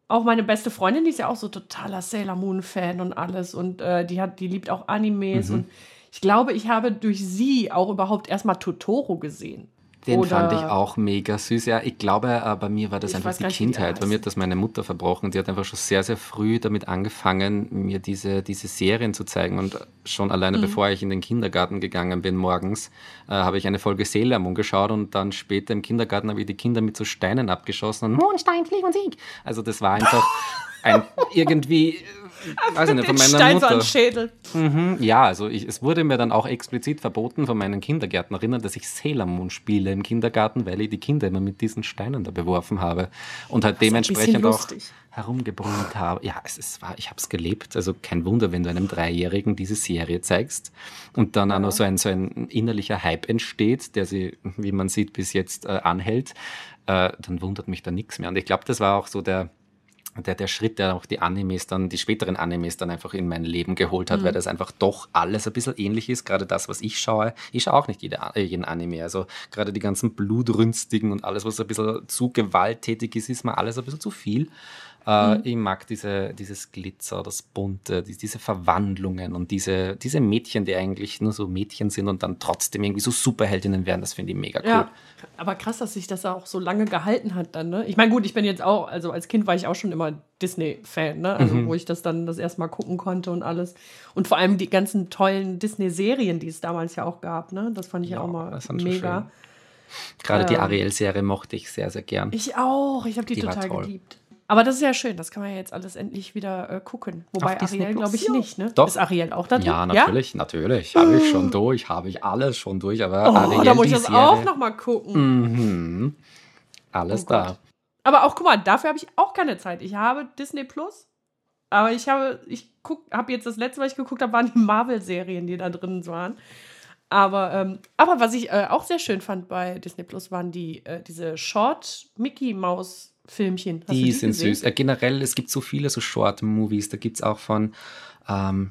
Speaker 1: Auch meine beste Freundin, die ist ja auch so totaler Sailor Moon-Fan und alles. Und äh, die, hat, die liebt auch Animes.
Speaker 2: Mhm.
Speaker 1: Und ich glaube, ich habe durch sie auch überhaupt erstmal Totoro gesehen.
Speaker 2: Den
Speaker 1: Oder-
Speaker 2: fand ich auch mega süß. Ja, ich glaube, äh, bei mir war das einfach die Kindheit. Bei mir hat das meine Mutter verbrochen. Die hat einfach schon sehr, sehr früh damit angefangen, mir diese, diese Serien zu zeigen. Und schon
Speaker 1: Mhm.
Speaker 2: alleine bevor ich in den Kindergarten gegangen bin morgens, äh, habe ich eine Folge Sailor geschaut und dann später im Kindergarten habe ich die Kinder mit so Steinen abgeschossen und Mondstein, Flieg und Sieg. Also das war einfach *laughs* ein irgendwie, weiß ich nicht, von meiner
Speaker 1: Stein
Speaker 2: Mutter.
Speaker 1: Schädel.
Speaker 2: Mhm, ja, also ich, es wurde mir dann auch explizit verboten von meinen Kindergärtnerinnen, dass ich Sailor Moon spiele im Kindergarten, weil ich die Kinder immer mit diesen Steinen da beworfen habe und halt dementsprechend auch herumgebrüllt habe. Ja, es, es war, ich habe es gelebt. Also kein Wunder, wenn du einem Dreijährigen diese Serie zeigst und dann auch noch so ein, so ein innerlicher Hype entsteht, der sie, wie man sieht, bis jetzt äh, anhält, äh, dann wundert mich da nichts mehr. Und ich glaube, das war auch so der der, der Schritt, der auch die Animes dann, die späteren Animes dann einfach in mein Leben geholt hat, weil das einfach doch alles ein bisschen ähnlich ist. Gerade das, was ich schaue. Ich schaue auch nicht jede, äh, jeden Anime. Also gerade die ganzen Blutrünstigen und alles, was ein bisschen zu gewalttätig ist, ist mir alles ein bisschen zu viel. Äh, Ich mag diese, dieses Glitzer, das Bunte, die, diese Verwandlungen und diese, diese Mädchen, die eigentlich nur so Mädchen sind und dann trotzdem irgendwie so Superheldinnen werden, das finde ich mega cool.
Speaker 1: Ja, aber krass, dass sich das auch so lange gehalten hat dann, ne? Ich meine, gut, ich bin jetzt auch, also als Kind war ich auch schon immer Disney-Fan, ne? Also,
Speaker 2: Mhm.
Speaker 1: wo ich das dann das erste Mal gucken konnte und alles. Und vor allem die ganzen tollen Disney-Serien, die es damals ja auch gab, ne? Das fand ich ja,
Speaker 2: Ja,
Speaker 1: auch mal mega.
Speaker 2: schön. Gerade die
Speaker 1: Ähm,
Speaker 2: Ariel-Serie mochte ich sehr, sehr gern.
Speaker 1: Ich auch, ich habe die,
Speaker 2: Die
Speaker 1: total geliebt. Aber das ist ja schön, das kann man ja jetzt alles endlich wieder äh, gucken. Wobei
Speaker 2: Disney
Speaker 1: Ariel, glaube ich,
Speaker 2: ja.
Speaker 1: nicht, ne?
Speaker 2: Doch.
Speaker 1: Ist Ariel auch da drin?
Speaker 2: Ja, natürlich, natürlich. Habe ich schon durch, habe ich alles schon durch, aber
Speaker 1: Oh,
Speaker 2: Ariel,
Speaker 1: da muss ich das
Speaker 2: Serie,
Speaker 1: auch noch mal gucken.
Speaker 2: Mhm. Alles
Speaker 1: Oh
Speaker 2: da.
Speaker 1: Gott. Aber auch, guck mal, dafür habe ich auch keine Zeit. Ich habe Disney Plus, aber ich habe, ich guck, habe jetzt das letzte, was ich geguckt habe, waren die Marvel-Serien, die da drin waren. Aber, ähm, aber was ich äh, auch sehr schön fand bei Disney Plus, waren die, äh, diese Short-Mickey-Maus-Filmchen. Hast du
Speaker 2: Die sind
Speaker 1: gesehen?
Speaker 2: süß. Äh, generell, es gibt so viele so Short-Movies. Da gibt es auch von ähm,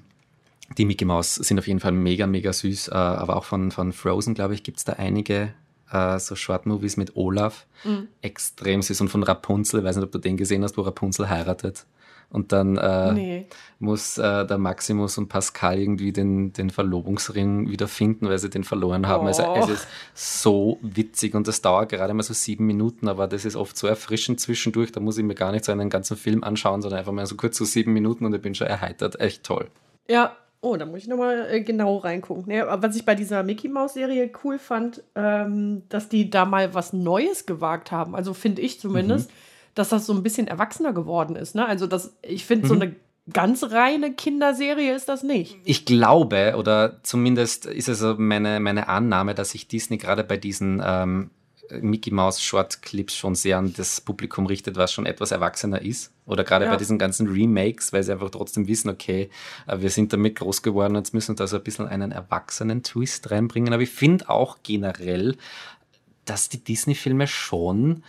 Speaker 2: die Mickey Mouse sind auf jeden Fall mega, mega süß. Äh, aber auch von, von Frozen, glaube ich, gibt es da einige äh, so Short-Movies mit Olaf.
Speaker 1: Mhm.
Speaker 2: Extrem süß. Und von Rapunzel, ich weiß nicht, ob du den gesehen hast, wo Rapunzel heiratet. Und dann äh,
Speaker 1: Nee.
Speaker 2: muss äh, der Maximus und Pascal irgendwie den, den Verlobungsring wiederfinden, weil sie den verloren haben. Also
Speaker 1: Oh.
Speaker 2: es ist so witzig und das dauert gerade mal so sieben Minuten, aber das ist oft so erfrischend zwischendurch. Da muss ich mir gar nicht so einen ganzen Film anschauen, sondern einfach mal so kurz so sieben Minuten und ich bin schon erheitert. Echt toll.
Speaker 1: Ja, oh, da muss ich nochmal äh, genau reingucken. Aber was ich bei dieser Mickey Mouse-Serie cool fand, ähm, dass die da mal was Neues gewagt haben. Also finde ich zumindest, dass das so ein bisschen erwachsener geworden ist. Ne? Also das, ich finde, so eine ganz reine Kinderserie ist das nicht.
Speaker 2: Ich glaube, oder zumindest ist es meine, meine Annahme, dass sich Disney gerade bei diesen ähm, Mickey Mouse Short Clips schon sehr an das Publikum richtet, was schon etwas erwachsener ist. Oder gerade
Speaker 1: Ja.
Speaker 2: bei diesen ganzen Remakes, weil sie einfach trotzdem wissen, okay, äh, wir sind damit groß geworden, jetzt müssen wir da so ein bisschen einen erwachsenen Twist reinbringen. Aber ich finde auch generell, dass die Disney-Filme schon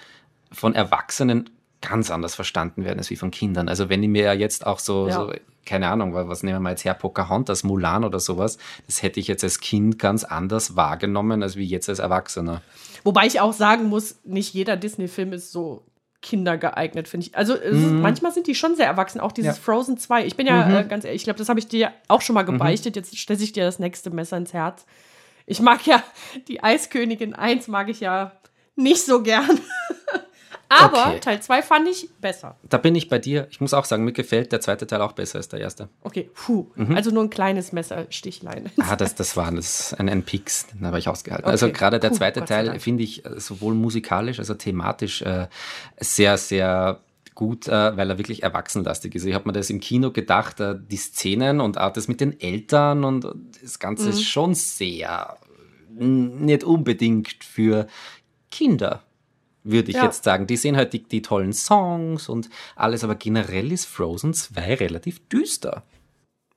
Speaker 2: von Erwachsenen ganz anders verstanden werden als wie von Kindern. Also wenn ich mir jetzt auch so, ja. so keine Ahnung, was nehmen wir jetzt her, Pocahontas, Mulan oder sowas, das hätte ich jetzt als Kind ganz anders wahrgenommen, als wie jetzt als Erwachsener.
Speaker 1: Wobei ich auch sagen muss, nicht jeder Disney-Film ist so kindergeeignet, finde ich. Also mhm. manchmal sind die schon sehr erwachsen, auch dieses ja. Frozen 2. Ich bin ja mhm. äh, ganz ehrlich, ich glaube, das habe ich dir auch schon mal mhm. gebeichtet, mhm. jetzt stelle ich dir das nächste Messer ins Herz. Ich mag ja die Eiskönigin 1 mag ich ja nicht so gern. *laughs* Aber okay. Teil 2 fand ich besser.
Speaker 2: Da bin ich bei dir. Ich muss auch sagen, mir gefällt der zweite Teil auch besser als der erste.
Speaker 1: Okay, puh. Mhm. Also nur ein kleines Messerstichlein.
Speaker 2: Ah, das, das war das, ein, ein Pix, den habe ich ausgehalten. Also okay. Also gerade der puh, zweite Teil finde ich äh, sowohl musikalisch als auch thematisch äh, sehr, sehr gut, äh, weil er wirklich erwachsenlastig ist. Ich habe mir das im Kino gedacht, äh, die Szenen und auch das mit den Eltern und das Ganze mhm. ist schon sehr nicht unbedingt für Kinder würde ich ja. jetzt sagen. Die sehen halt die, die tollen Songs und alles, aber generell ist Frozen 2 relativ düster.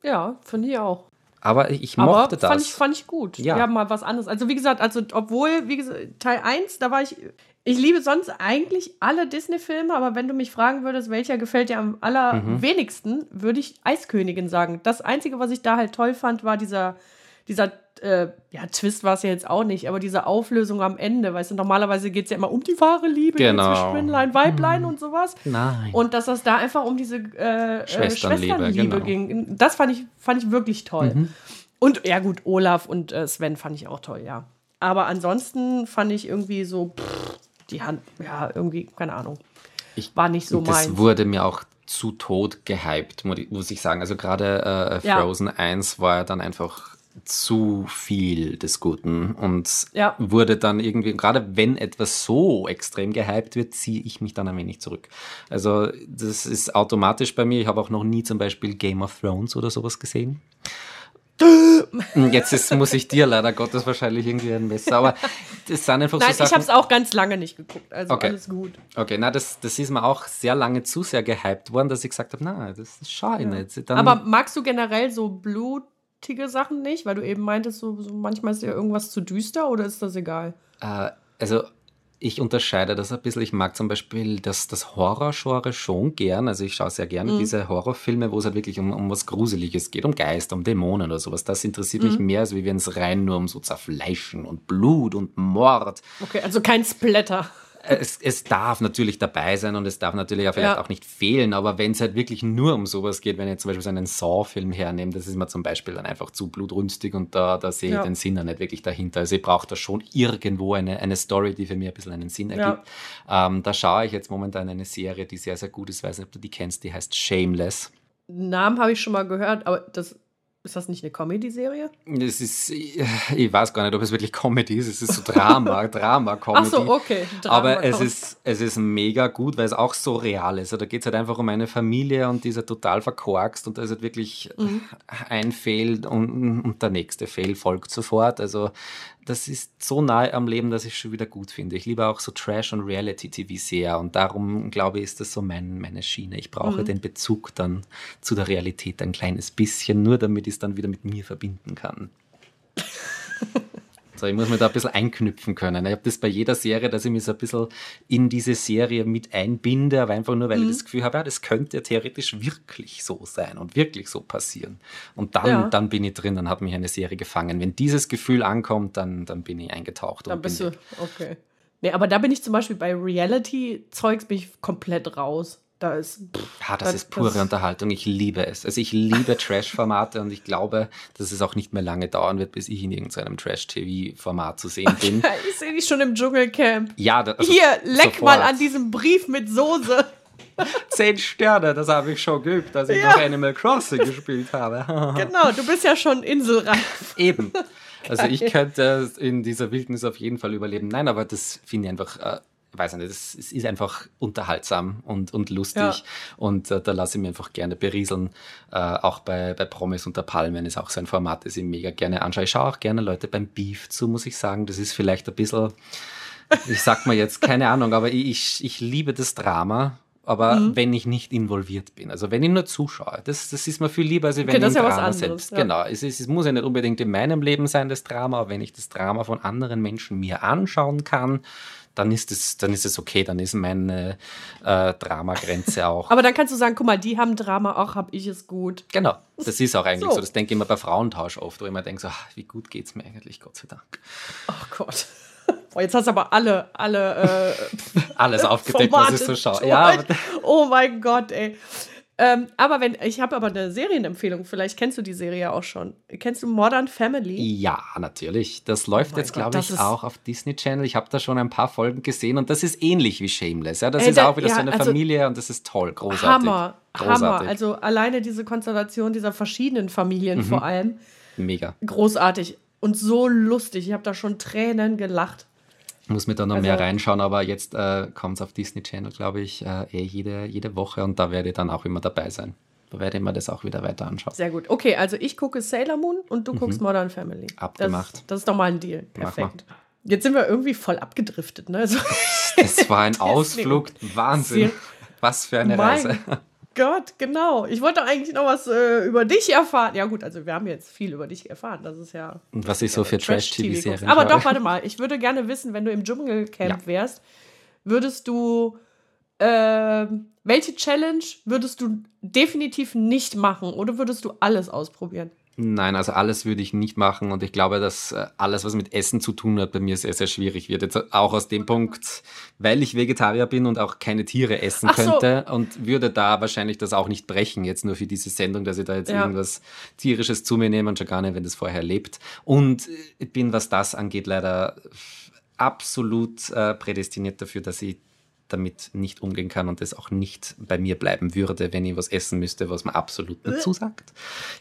Speaker 1: Ja, finde ich auch.
Speaker 2: Aber ich mochte aber das.
Speaker 1: Fand ich, fand ich gut. Ja. Wir haben mal was anderes. Also, wie gesagt, also, obwohl, wie gesagt, Teil 1, da war ich. Ich liebe sonst eigentlich alle Disney-Filme, aber wenn du mich fragen würdest, welcher gefällt dir am allerwenigsten, mhm. würde ich Eiskönigin sagen. Das Einzige, was ich da halt toll fand, war dieser, dieser äh, ja, Twist war es ja jetzt auch nicht, aber diese Auflösung am Ende, weißt du, normalerweise geht es ja immer um die wahre Liebe
Speaker 2: genau.
Speaker 1: zwischen Männlein, Weiblein
Speaker 2: hm.
Speaker 1: und sowas.
Speaker 2: Nein.
Speaker 1: Und dass das da einfach um diese äh, Schwesternliebe, Schwesternliebe genau. ging. Das fand ich, fand ich wirklich toll. Mhm. Und ja, gut, Olaf und äh, Sven fand ich auch toll, ja. Aber ansonsten fand ich irgendwie so, pff, die Hand, ja, irgendwie, keine Ahnung. Ich, war nicht so
Speaker 2: das
Speaker 1: meins.
Speaker 2: Das wurde mir auch zu tot gehypt, muss ich sagen. Also gerade äh, Frozen ja. 1 war ja dann einfach zu viel des Guten und ja. wurde dann irgendwie, gerade wenn etwas so extrem gehypt wird, ziehe ich mich dann ein wenig zurück. Also das ist automatisch bei mir. Ich habe auch noch nie zum Beispiel Game of Thrones oder sowas gesehen. Jetzt ist, muss ich dir leider Gottes wahrscheinlich irgendwie ein Messer, aber das sind einfach
Speaker 1: Nein,
Speaker 2: so Sachen.
Speaker 1: ich habe es auch ganz lange nicht geguckt, also okay. alles gut.
Speaker 2: Okay, na, das, das ist mir auch sehr lange zu sehr gehypt worden, dass ich gesagt habe, na, das schaue ich ja. nicht.
Speaker 1: Dann, aber magst du generell so Blut Sachen nicht? Weil du eben meintest, so, so manchmal ist dir irgendwas zu düster oder ist das egal?
Speaker 2: Äh, also ich unterscheide das ein bisschen. Ich mag zum Beispiel das, das Horror-Genre schon gern. Also ich schaue sehr gerne mhm. diese Horrorfilme, wo es halt wirklich um, um was Gruseliges geht, um Geister, um Dämonen oder sowas. Das interessiert mhm. mich mehr, als wie wenn es rein nur um so Zerfleischen und Blut und Mord.
Speaker 1: Okay, also kein Splatter
Speaker 2: es, es darf natürlich dabei sein und es darf natürlich auch vielleicht ja. auch nicht fehlen, aber wenn es halt wirklich nur um sowas geht, wenn ich zum Beispiel so einen Saw-Film hernehme, das ist mir zum Beispiel dann einfach zu blutrünstig und da, da sehe ich ja. den Sinn dann nicht wirklich dahinter. Also ich brauche da schon irgendwo eine, eine Story, die für mich ein bisschen einen Sinn ergibt. Ja. Ähm, da schaue ich jetzt momentan eine Serie, die sehr, sehr gut ist, ich weiß nicht, ob du die kennst, die heißt Shameless.
Speaker 1: Namen habe ich schon mal gehört, aber das ist das nicht eine Comedy-Serie?
Speaker 2: Es ist, ich weiß gar nicht, ob es wirklich Comedy ist. Es ist so Drama, *laughs* Drama-Comedy. Ach
Speaker 1: so, okay.
Speaker 2: Drama Aber es ist, es ist mega gut, weil es auch so real ist. Also da geht es halt einfach um eine Familie und die ist halt total verkorkst und da ist halt wirklich mhm. ein Fail und, und der nächste Fail folgt sofort. Also das ist so nahe am Leben, dass ich es schon wieder gut finde. Ich liebe auch so Trash- und Reality-TV sehr und darum, glaube ich, ist das so mein, meine Schiene. Ich brauche mhm. den Bezug dann zu der Realität ein kleines bisschen, nur damit ich es dann wieder mit mir verbinden kann. So, ich muss mir da ein bisschen einknüpfen können. Ich habe das bei jeder Serie, dass ich mich so ein bisschen in diese Serie mit einbinde, aber einfach nur, weil mhm. ich das Gefühl habe, ja, das könnte ja theoretisch wirklich so sein und wirklich so passieren. Und dann, ja. dann bin ich drin, dann hat mich eine Serie gefangen. Wenn dieses Gefühl ankommt, dann, dann bin ich eingetaucht.
Speaker 1: Dann bist du, okay. Nee, aber da bin ich zum Beispiel bei Reality-Zeugs bin ich komplett raus. Da ist.
Speaker 2: Pff, ja, das, das ist pure das Unterhaltung. Ich liebe es. Also ich liebe Trash-Formate und ich glaube, dass es auch nicht mehr lange dauern wird, bis ich in irgendeinem Trash-TV-Format zu sehen *laughs* bin.
Speaker 1: ich sehe dich schon im Dschungelcamp.
Speaker 2: Ja,
Speaker 1: das, also Hier, leck sofort. mal an diesem Brief mit Soße. *laughs*
Speaker 2: Zehn Sterne, das habe ich schon geübt, als ich ja. noch Animal Crossing gespielt habe. *laughs*
Speaker 1: genau, du bist ja schon inselreif.
Speaker 2: Eben. Also ich könnte in dieser Wildnis auf jeden Fall überleben. Nein, aber das finde ich einfach weiß nicht, es, ist einfach unterhaltsam und, und lustig ja. und äh, da lasse ich mich einfach gerne berieseln. Äh, auch bei, bei Promis unter Palmen ist auch so ein Format, das ich mega gerne anschaue. Ich schaue auch gerne Leute beim Beef zu, muss ich sagen. Das ist vielleicht ein bisschen, ich sag mal jetzt, keine Ahnung, aber ich, ich liebe das Drama aber mhm. wenn ich nicht involviert bin. Also wenn ich nur zuschaue, das, das ist mir viel lieber, als wenn okay,
Speaker 1: ich das
Speaker 2: im
Speaker 1: ja
Speaker 2: Drama
Speaker 1: anderes,
Speaker 2: selbst. Ja. Genau, es, ist, es muss ja nicht unbedingt in meinem Leben sein, das Drama, aber wenn ich das Drama von anderen Menschen mir anschauen kann, dann ist es, dann ist es okay, dann ist meine äh, Dramagrenze *laughs* auch.
Speaker 1: Aber dann kannst du sagen, guck mal, die haben Drama, auch habe ich es gut.
Speaker 2: Genau, das ist auch eigentlich so. so. Das denke ich immer bei Frauentausch oft, wo ich immer denke, so, ach, wie gut geht es mir eigentlich, Gott sei Dank.
Speaker 1: Oh Gott. *laughs* Boah, jetzt hast du aber alle, alle
Speaker 2: äh, *laughs* alles aufgedeckt, was ich so schaue. Ja,
Speaker 1: oh mein Gott, ey. Ähm, aber wenn, ich habe aber eine Serienempfehlung, vielleicht kennst du die Serie auch schon. Kennst du Modern Family?
Speaker 2: Ja, natürlich. Das läuft oh jetzt, glaube ich, auch auf Disney Channel. Ich habe da schon ein paar Folgen gesehen und das ist ähnlich wie Shameless. Ja? Das Ey, ist da, auch wieder ja, so eine also, Familie und das ist toll, großartig.
Speaker 1: Hammer, großartig. Hammer. Also alleine diese Konstellation dieser verschiedenen Familien mhm. vor allem.
Speaker 2: Mega.
Speaker 1: Großartig und so lustig. Ich habe da schon Tränen gelacht.
Speaker 2: Muss mir da noch also, mehr reinschauen, aber jetzt äh, kommt es auf Disney Channel, glaube ich, äh, eh jede, jede Woche und da werde ich dann auch immer dabei sein. Da werde ich mir das auch wieder weiter anschauen.
Speaker 1: Sehr gut. Okay, also ich gucke Sailor Moon und du mhm. guckst Modern Family.
Speaker 2: Abgemacht.
Speaker 1: Das, das, ist doch mal ein Deal. Perfekt. Jetzt sind wir irgendwie voll abgedriftet, ne? Also, *laughs*
Speaker 2: das war ein *laughs* Ausflug. Wahnsinn. Was für eine mein Reise.
Speaker 1: Gott, genau. Ich wollte eigentlich noch was äh, über dich erfahren. Ja, gut, also wir haben jetzt viel über dich erfahren. Das ist ja.
Speaker 2: Und was ich so für Trash-TV-Serien
Speaker 1: Aber doch, warte mal. Ich würde gerne wissen, wenn du im Dschungelcamp ja. wärst, würdest du. Äh, welche Challenge würdest du definitiv nicht machen oder würdest du alles ausprobieren?
Speaker 2: Nein, also alles würde ich nicht machen und ich glaube, dass äh, alles, was mit Essen zu tun hat, bei mir sehr, sehr schwierig wird. Jetzt auch aus dem Punkt, weil ich Vegetarier bin und auch keine Tiere essen Ach könnte so. und würde da wahrscheinlich das auch nicht brechen, jetzt nur für diese Sendung, dass ich da jetzt ja. irgendwas Tierisches zu mir nehme und schon gar nicht, wenn das vorher lebt. Und ich bin, was das angeht, leider absolut äh, prädestiniert dafür, dass ich damit nicht umgehen kann und es auch nicht bei mir bleiben würde, wenn ich was essen müsste, was man absolut nicht zusagt.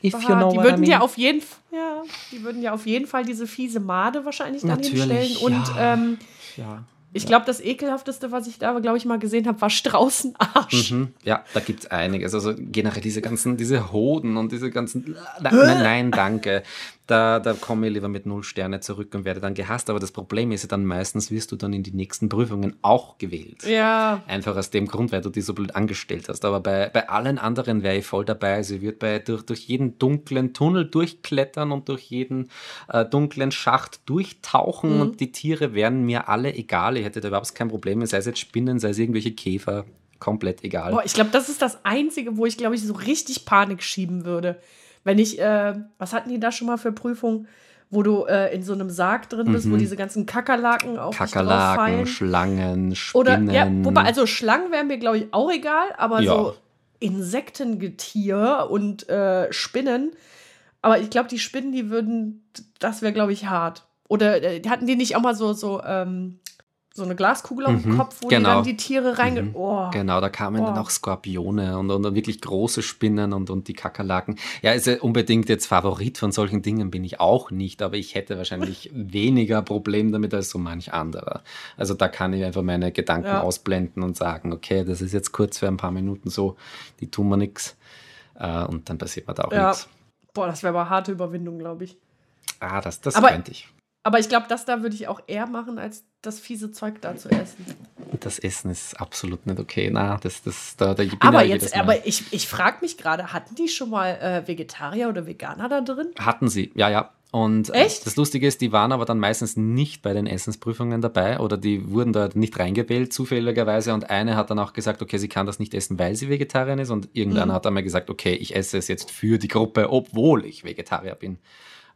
Speaker 1: If you know die würden ja auf jeden ja, die würden ja auf jeden Fall diese fiese Made wahrscheinlich dann hinstellen und ja. Ähm, ja. Ich glaube, das ekelhafteste, was ich da, glaube ich, mal gesehen habe, war Straußenarsch.
Speaker 2: Mhm. Ja, da gibt es einiges. Also generell diese ganzen, diese Hoden und diese ganzen. Nein, nein, danke. Da, da komme ich lieber mit null Sterne zurück und werde dann gehasst. Aber das Problem ist ja dann meistens, wirst du dann in die nächsten Prüfungen auch gewählt.
Speaker 1: Ja.
Speaker 2: Einfach aus dem Grund, weil du die so blöd angestellt hast. Aber bei, bei allen anderen wäre ich voll dabei. Sie wird bei, durch, durch jeden dunklen Tunnel durchklettern und durch jeden äh, dunklen Schacht durchtauchen mhm. und die Tiere wären mir alle egal. Ich hätte da überhaupt kein Problem, sei es jetzt Spinnen, sei es irgendwelche Käfer komplett egal.
Speaker 1: Boah, ich glaube, das ist das Einzige, wo ich, glaube ich, so richtig Panik schieben würde. Wenn ich, äh, was hatten die da schon mal für Prüfungen? wo du äh, in so einem Sarg drin bist, mhm. wo diese ganzen Kakerlaken auf
Speaker 2: Kakerlaken, Schlangen, Spinnen.
Speaker 1: Oder, ja, wobei, also Schlangen wären mir, glaube ich, auch egal, aber ja. so Insektengetier und äh, Spinnen. Aber ich glaube, die Spinnen, die würden, das wäre, glaube ich, hart. Oder äh, hatten die nicht auch mal so, so ähm, so eine Glaskugel auf dem mhm, Kopf, wo genau. die dann die Tiere reingehen. Mhm. Oh.
Speaker 2: Genau, da kamen oh. dann auch Skorpione und, und, wirklich große Spinnen und, und die Kakerlaken. Ja, ist ja unbedingt jetzt Favorit von solchen Dingen bin ich auch nicht, aber ich hätte wahrscheinlich *laughs* weniger Problem damit als so manch anderer. Also da kann ich einfach meine Gedanken ja. ausblenden und sagen, okay, das ist jetzt kurz für ein paar Minuten so, die tun mir nichts. Äh, und dann passiert mir da auch ja. nichts.
Speaker 1: Boah, das wäre aber harte Überwindung, glaube ich.
Speaker 2: Ah, das, das aber, könnte ich.
Speaker 1: Aber ich glaube, das da würde ich auch eher machen, als das fiese Zeug da zu essen.
Speaker 2: Das Essen ist absolut nicht okay. Na, das, das, da, da
Speaker 1: aber jetzt, aber ich, ich frage mich gerade, hatten die schon mal äh, Vegetarier oder Veganer da drin?
Speaker 2: Hatten sie, ja, ja. Und äh, Echt? das Lustige ist, die waren aber dann meistens nicht bei den Essensprüfungen dabei oder die wurden da nicht reingewählt, zufälligerweise. Und eine hat dann auch gesagt, okay, sie kann das nicht essen, weil sie Vegetarierin ist. Und irgendeiner mhm. hat dann mal gesagt, okay, ich esse es jetzt für die Gruppe, obwohl ich Vegetarier bin.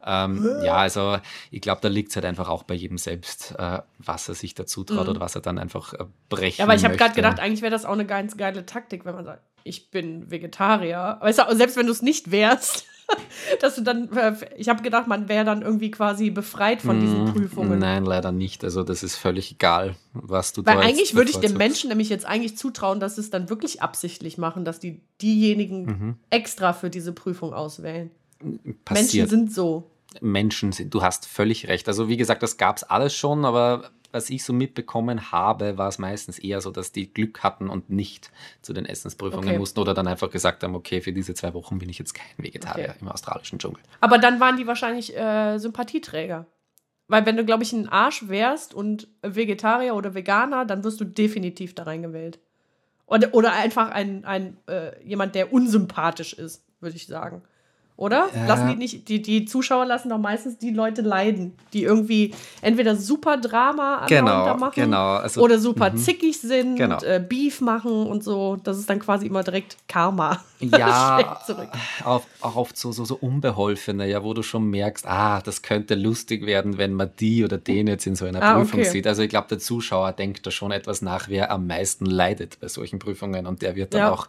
Speaker 2: Ähm, ja, also ich glaube, da liegt es halt einfach auch bei jedem selbst, äh, was er sich dazu traut mhm. oder was er dann einfach äh, brechen Ja,
Speaker 1: aber ich habe gerade gedacht, eigentlich wäre das auch eine ganz geile Taktik, wenn man sagt, ich bin Vegetarier. Weißt du, selbst wenn du es nicht wärst, *laughs* dass du dann, äh, ich habe gedacht, man wäre dann irgendwie quasi befreit von diesen mm, Prüfungen.
Speaker 2: Nein, leider nicht. Also das ist völlig egal, was du
Speaker 1: Weil eigentlich würde ich den Menschen nämlich jetzt eigentlich zutrauen, dass sie es dann wirklich absichtlich machen, dass die diejenigen mhm. extra für diese Prüfung auswählen. Passiert. Menschen sind so.
Speaker 2: Menschen sind. Du hast völlig recht. Also wie gesagt, das gab es alles schon, aber was ich so mitbekommen habe, war es meistens eher so, dass die Glück hatten und nicht zu den Essensprüfungen okay. mussten oder dann einfach gesagt haben, okay, für diese zwei Wochen bin ich jetzt kein Vegetarier okay. im australischen Dschungel.
Speaker 1: Aber dann waren die wahrscheinlich äh, Sympathieträger. Weil wenn du, glaube ich, ein Arsch wärst und Vegetarier oder Veganer, dann wirst du definitiv da reingewählt. Oder, oder einfach ein, ein äh, jemand, der unsympathisch ist, würde ich sagen. Oder?
Speaker 2: Ja.
Speaker 1: Lassen die nicht, die, die Zuschauer lassen doch meistens die Leute leiden, die irgendwie entweder super Drama
Speaker 2: Genau,
Speaker 1: machen
Speaker 2: genau, also-
Speaker 1: oder super zickig sind,
Speaker 2: Genau.
Speaker 1: äh, Beef machen und so. Das ist dann quasi immer direkt Karma. *laughs*
Speaker 2: Ja, auf, auch oft so, so, so unbeholfene, ja, wo du schon merkst, ah, das könnte lustig werden, wenn man die oder den jetzt in so einer
Speaker 1: Ah,
Speaker 2: Prüfung
Speaker 1: okay.
Speaker 2: sieht. Also ich glaube, der Zuschauer denkt da schon etwas nach, wer am meisten leidet bei solchen Prüfungen und der wird dann
Speaker 1: Ja.
Speaker 2: auch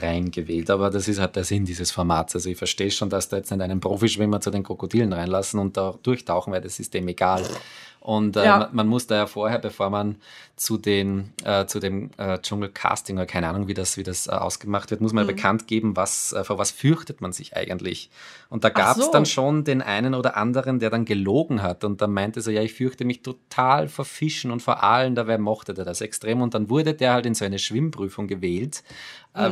Speaker 2: reingewählt. Aber das ist halt der Sinn dieses Formats. Also ich verstehe schon, dass da jetzt nicht einen Profischwimmer zu den Krokodilen reinlassen und da durchtauchen, weil das ist dem egal. Und äh,
Speaker 1: Ja.
Speaker 2: man, man muss da ja vorher, bevor man zu, den, äh, zu dem äh, Dschungelcasting oder keine Ahnung, wie das, wie das äh, ausgemacht wird, muss man ja bekannt geben, was, äh, vor was fürchtet man sich eigentlich. Und da gab es
Speaker 1: so.
Speaker 2: dann schon den einen oder anderen, der dann gelogen hat und dann meinte so, ja, ich fürchte mich total vor Fischen und vor Aalen, dabei mochte der das extrem. Und dann wurde der halt in so eine Schwimmprüfung gewählt. Äh,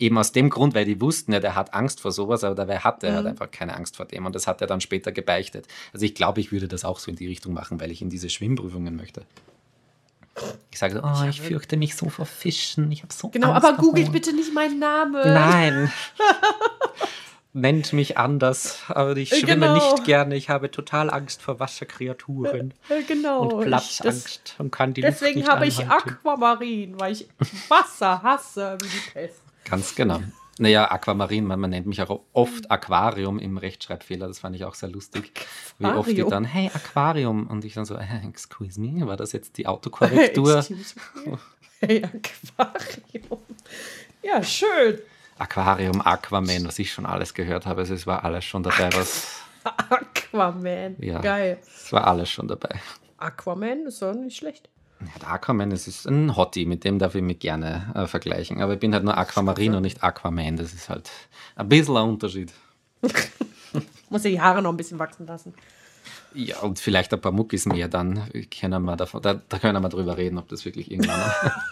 Speaker 2: Eben aus dem Grund, weil die wussten ja, der hat Angst vor sowas, aber dabei hatte er halt einfach keine Angst vor dem und das hat er dann später gebeichtet. Also ich glaube, ich würde das auch so in die Richtung machen, weil ich in diese Schwimmprüfungen möchte. Ich sage so, oh, ich fürchte mich so vor Fischen, ich habe so
Speaker 1: Genau,
Speaker 2: Angst
Speaker 1: aber googelt bitte nicht meinen Namen.
Speaker 2: Nein. *laughs* Nennt mich anders, aber ich
Speaker 1: Äh,
Speaker 2: schwimme
Speaker 1: genau.
Speaker 2: nicht gerne. Ich habe total Angst vor Wasserkreaturen
Speaker 1: Äh, Genau.
Speaker 2: und Platzangst und kann die Luft
Speaker 1: Deswegen
Speaker 2: nicht
Speaker 1: habe ich. Aquamarin, weil ich Wasser hasse wie die Pest.
Speaker 2: Ganz genau. Naja, Aquamarin, man, man nennt mich auch oft Aquarium im Rechtschreibfehler, das fand ich auch sehr lustig. Wie oft die
Speaker 1: Aquarium.
Speaker 2: dann, hey, Aquarium. Und ich dann so, äh, excuse me, war das jetzt die Autokorrektur? *laughs*
Speaker 1: Hey, Aquarium. Ja, schön.
Speaker 2: Aquarium, Aquaman, was ich schon alles gehört habe, also es war alles schon dabei, was,
Speaker 1: Aquaman.
Speaker 2: Ja.
Speaker 1: Geil.
Speaker 2: es war alles schon dabei.
Speaker 1: Aquaman ist doch nicht schlecht.
Speaker 2: Ja, der Aquaman, das ist ein Hottie, mit dem darf ich mich gerne äh, vergleichen. Aber ich bin halt nur Aquamarin und nicht Aquaman, das ist halt ein bisschen ein Unterschied. *laughs*
Speaker 1: Muss ja die Haare noch ein bisschen wachsen lassen.
Speaker 2: Ja, und vielleicht ein paar Muckis mehr, dann können wir davon, da, da können wir drüber reden, ob das wirklich irgendwann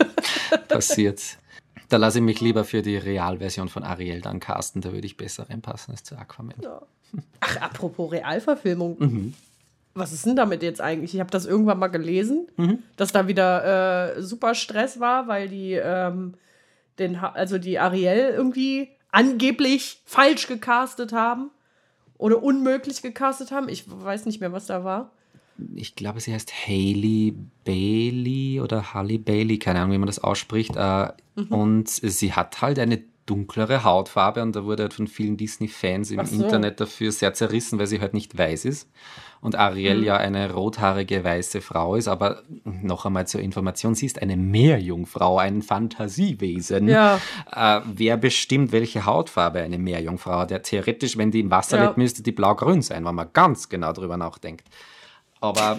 Speaker 2: *laughs* passiert. Da lasse ich mich lieber für die Realversion von Ariel dann casten, da würde ich besser reinpassen als zu Aquaman.
Speaker 1: Ach, apropos Realverfilmung.
Speaker 2: Mhm.
Speaker 1: Was ist denn damit jetzt eigentlich? Ich habe das irgendwann mal gelesen,
Speaker 2: Mhm.
Speaker 1: dass da wieder äh, super Stress war, weil die, ähm, den, also die Ariel irgendwie angeblich falsch gecastet haben oder unmöglich gecastet haben. Ich weiß nicht mehr, was da war.
Speaker 2: Ich glaube, sie heißt Hailey Bailey oder Halle Bailey, keine Ahnung, wie man das ausspricht. Äh, Und sie hat halt eine dunklere Hautfarbe und da wurde halt von vielen Disney-Fans im
Speaker 1: so.
Speaker 2: Internet dafür sehr zerrissen, weil sie halt nicht weiß ist. Und
Speaker 1: Mhm.
Speaker 2: Ariel ja eine rothaarige weiße Frau ist, aber noch einmal zur Information, sie ist eine Meerjungfrau, ein Fantasiewesen.
Speaker 1: Ja.
Speaker 2: Äh, wer bestimmt, welche Hautfarbe eine Meerjungfrau hat? Ja, theoretisch, wenn die im Wasser
Speaker 1: Ja.
Speaker 2: lebt, müsste die blau-grün sein, wenn man ganz genau drüber nachdenkt. Aber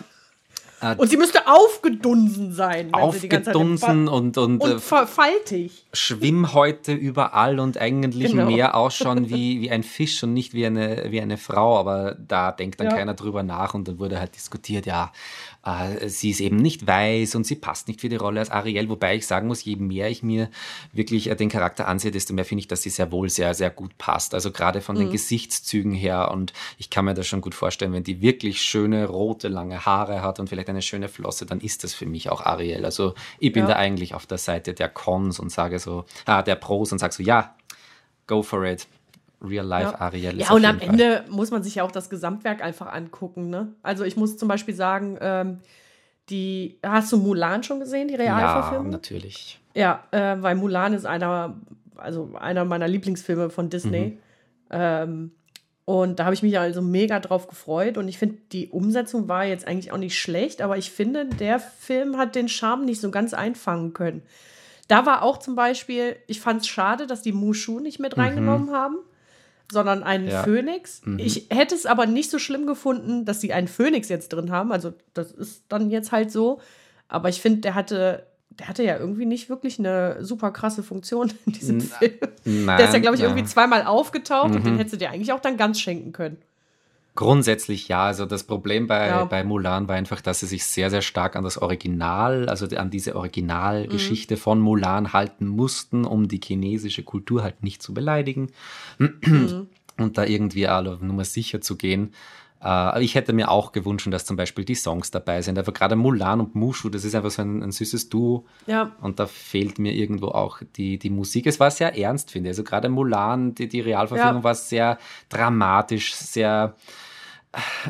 Speaker 1: Und sie müsste aufgedunsen sein.
Speaker 2: Aufgedunsen und, und,
Speaker 1: und
Speaker 2: äh,
Speaker 1: fa- faltig.
Speaker 2: Schwimmhäute überall und eigentlich
Speaker 1: Genau.
Speaker 2: mehr ausschauen *laughs* wie, wie ein Fisch und nicht wie eine, wie eine Frau. Aber da denkt dann
Speaker 1: Ja.
Speaker 2: keiner drüber nach und dann wurde halt diskutiert, ja, äh, sie ist eben nicht weiß und sie passt nicht für die Rolle als Ariel. Wobei ich sagen muss, je mehr ich mir wirklich äh, den Charakter ansehe, desto mehr finde ich, dass sie sehr wohl sehr, sehr gut passt. Also gerade von
Speaker 1: Mhm.
Speaker 2: den Gesichtszügen her und ich kann mir das schon gut vorstellen, wenn die wirklich schöne, rote, lange Haare hat und vielleicht eine schöne Flosse, dann ist das für mich auch Ariel. Also ich bin
Speaker 1: Ja.
Speaker 2: da eigentlich auf der Seite der Cons und sage so, ah, der Pros und sage so, ja, go for it. Real life
Speaker 1: Ja.
Speaker 2: Ariel ist
Speaker 1: Ja, und am
Speaker 2: Fall-
Speaker 1: Ende muss man sich ja auch das Gesamtwerk einfach angucken. Ne? Also ich muss zum Beispiel sagen, ähm, die, hast du Mulan schon gesehen, die
Speaker 2: Ja,
Speaker 1: Realverfilmung?
Speaker 2: natürlich.
Speaker 1: Ja, äh, weil Mulan ist einer, also einer meiner Lieblingsfilme von Disney. Ähm, und da habe ich mich also mega drauf gefreut. Und ich finde, die Umsetzung war jetzt eigentlich auch nicht schlecht, aber ich finde, der Film hat den Charme nicht so ganz einfangen können. Da war auch zum Beispiel, ich fand es schade, dass die Mushu nicht mit reingenommen haben, sondern einen
Speaker 2: Ja.
Speaker 1: Phönix. Ich hätte es aber nicht so schlimm gefunden, dass sie einen Phönix jetzt drin haben. Also, das ist dann jetzt halt so. Aber ich finde, der hatte, der hatte ja irgendwie nicht wirklich eine super krasse Funktion in diesem Film.
Speaker 2: Nein,
Speaker 1: Der ist ja, glaube ich,
Speaker 2: nein.
Speaker 1: irgendwie zweimal aufgetaucht und den
Speaker 2: Mhm.
Speaker 1: hättest du dir eigentlich auch dann ganz schenken können.
Speaker 2: Grundsätzlich ja. Also das Problem bei,
Speaker 1: Ja.
Speaker 2: bei Mulan war einfach, dass sie sich sehr, sehr stark an das Original, also an diese Originalgeschichte
Speaker 1: Mhm.
Speaker 2: von Mulan halten mussten, um die chinesische Kultur halt nicht zu beleidigen
Speaker 1: Mhm.
Speaker 2: und da irgendwie alle auf Nummer sicher zu gehen. Äh, ich hätte mir auch gewünscht, dass zum Beispiel die Songs dabei sind. Aber gerade Mulan und Mushu, das ist einfach so ein, ein süßes Duo.
Speaker 1: Ja.
Speaker 2: Und da fehlt mir irgendwo auch die, die Musik. Es war sehr ernst, finde ich. Also gerade Mulan, die, die Realverfilmung
Speaker 1: Ja.
Speaker 2: war sehr dramatisch, sehr,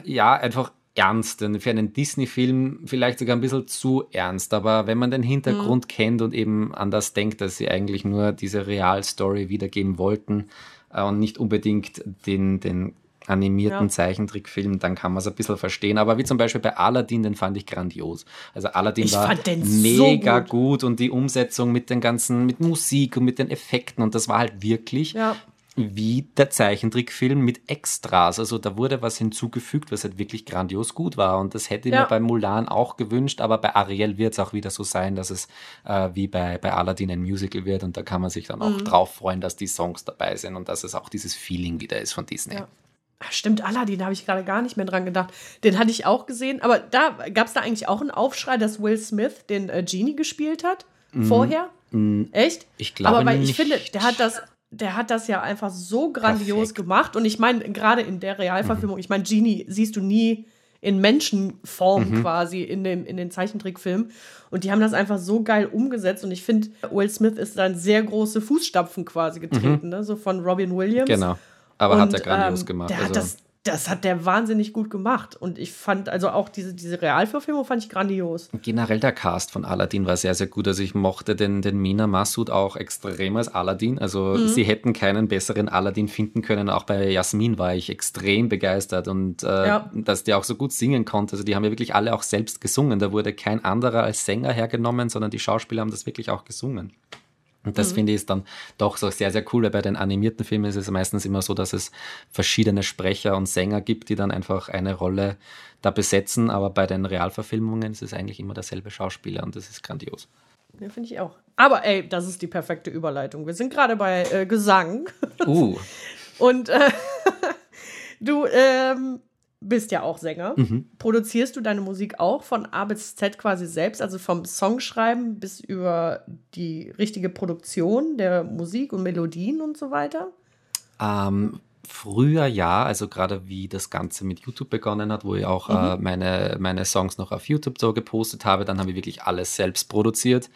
Speaker 2: ja, einfach ernst. Und für einen Disney-Film vielleicht sogar ein bisschen zu ernst. Aber wenn man den Hintergrund kennt und eben an das denkt, dass sie eigentlich nur diese Realstory wiedergeben wollten äh, und nicht unbedingt den, den animierten
Speaker 1: Ja.
Speaker 2: Zeichentrickfilm, dann kann man es ein bisschen verstehen. Aber wie zum Beispiel bei Aladdin, den fand ich grandios. Also Aladdin
Speaker 1: Ich
Speaker 2: war
Speaker 1: den so
Speaker 2: mega
Speaker 1: gut.
Speaker 2: gut. und die Umsetzung mit den ganzen, mit Musik und mit den Effekten und das war halt wirklich
Speaker 1: Ja.
Speaker 2: Wie der Zeichentrickfilm mit Extras. Also da wurde was hinzugefügt, was halt wirklich grandios gut war. Und das hätte ich
Speaker 1: Ja.
Speaker 2: mir bei Mulan auch gewünscht, aber bei Ariel wird es auch wieder so sein, dass es äh, wie bei, bei Aladdin ein Musical wird und da kann man sich dann
Speaker 1: Mhm.
Speaker 2: auch drauf freuen, dass die Songs dabei sind und dass es auch dieses Feeling wieder ist von Disney.
Speaker 1: Ja. Stimmt, Aladdin, da habe ich gerade gar nicht mehr dran gedacht. Den hatte ich auch gesehen, aber da gab es da eigentlich auch einen Aufschrei, dass Will Smith den äh, Genie gespielt hat vorher. Echt?
Speaker 2: Ich glaube
Speaker 1: aber weil ich
Speaker 2: nicht.
Speaker 1: finde, der hat das, der hat das ja einfach so grandios
Speaker 2: Perfekt.
Speaker 1: gemacht. Und ich meine, gerade in der Realverfilmung, ich meine, Genie siehst du nie in Menschenform
Speaker 2: Mhm.
Speaker 1: quasi in, dem, in den Zeichentrickfilmen. Und die haben das einfach so geil umgesetzt. Und ich finde, Will Smith ist dann sehr große Fußstapfen quasi getreten, ne? so von Robin Williams.
Speaker 2: Mhm. Genau. Aber hat
Speaker 1: Und,
Speaker 2: er grandios
Speaker 1: ähm,
Speaker 2: gemacht.
Speaker 1: Der hat
Speaker 2: also,
Speaker 1: das, das hat der wahnsinnig gut gemacht. Und ich fand, also auch diese, diese Realverfilmung fand ich grandios.
Speaker 2: Generell der Cast von Aladdin war sehr, sehr gut. Also ich mochte den, den Mina Massoud auch extrem als Aladdin. Also
Speaker 1: Mhm.
Speaker 2: sie hätten keinen besseren Aladdin finden können. Auch bei Jasmin war ich extrem begeistert und äh,
Speaker 1: Ja.
Speaker 2: dass der auch so gut singen konnte. Also die haben ja wirklich alle auch selbst gesungen. Da wurde kein anderer als Sänger hergenommen, sondern die Schauspieler haben das wirklich auch gesungen. Und
Speaker 1: Mhm.
Speaker 2: das finde ich ist dann doch so sehr, sehr cool, weil bei den animierten Filmen ist es meistens immer so, dass es verschiedene Sprecher und Sänger gibt, die dann einfach eine Rolle da besetzen. Aber bei den Realverfilmungen ist es eigentlich immer derselbe Schauspieler und das ist grandios.
Speaker 1: Ja, finde ich auch. Aber ey, das ist die perfekte Überleitung. Wir sind gerade bei äh, Gesang.
Speaker 2: Uh, *laughs*
Speaker 1: Und äh, *laughs* du ähm, bist ja auch Sänger.
Speaker 2: Mhm.
Speaker 1: Produzierst du deine Musik auch von A bis Z quasi selbst, also vom Songschreiben bis über die richtige Produktion der Musik und Melodien und so weiter?
Speaker 2: ähm, früher ja, also gerade wie das Ganze mit YouTube begonnen hat, wo ich auch äh, meine, meine Songs noch auf YouTube so gepostet habe, dann habe ich wirklich alles selbst produziert.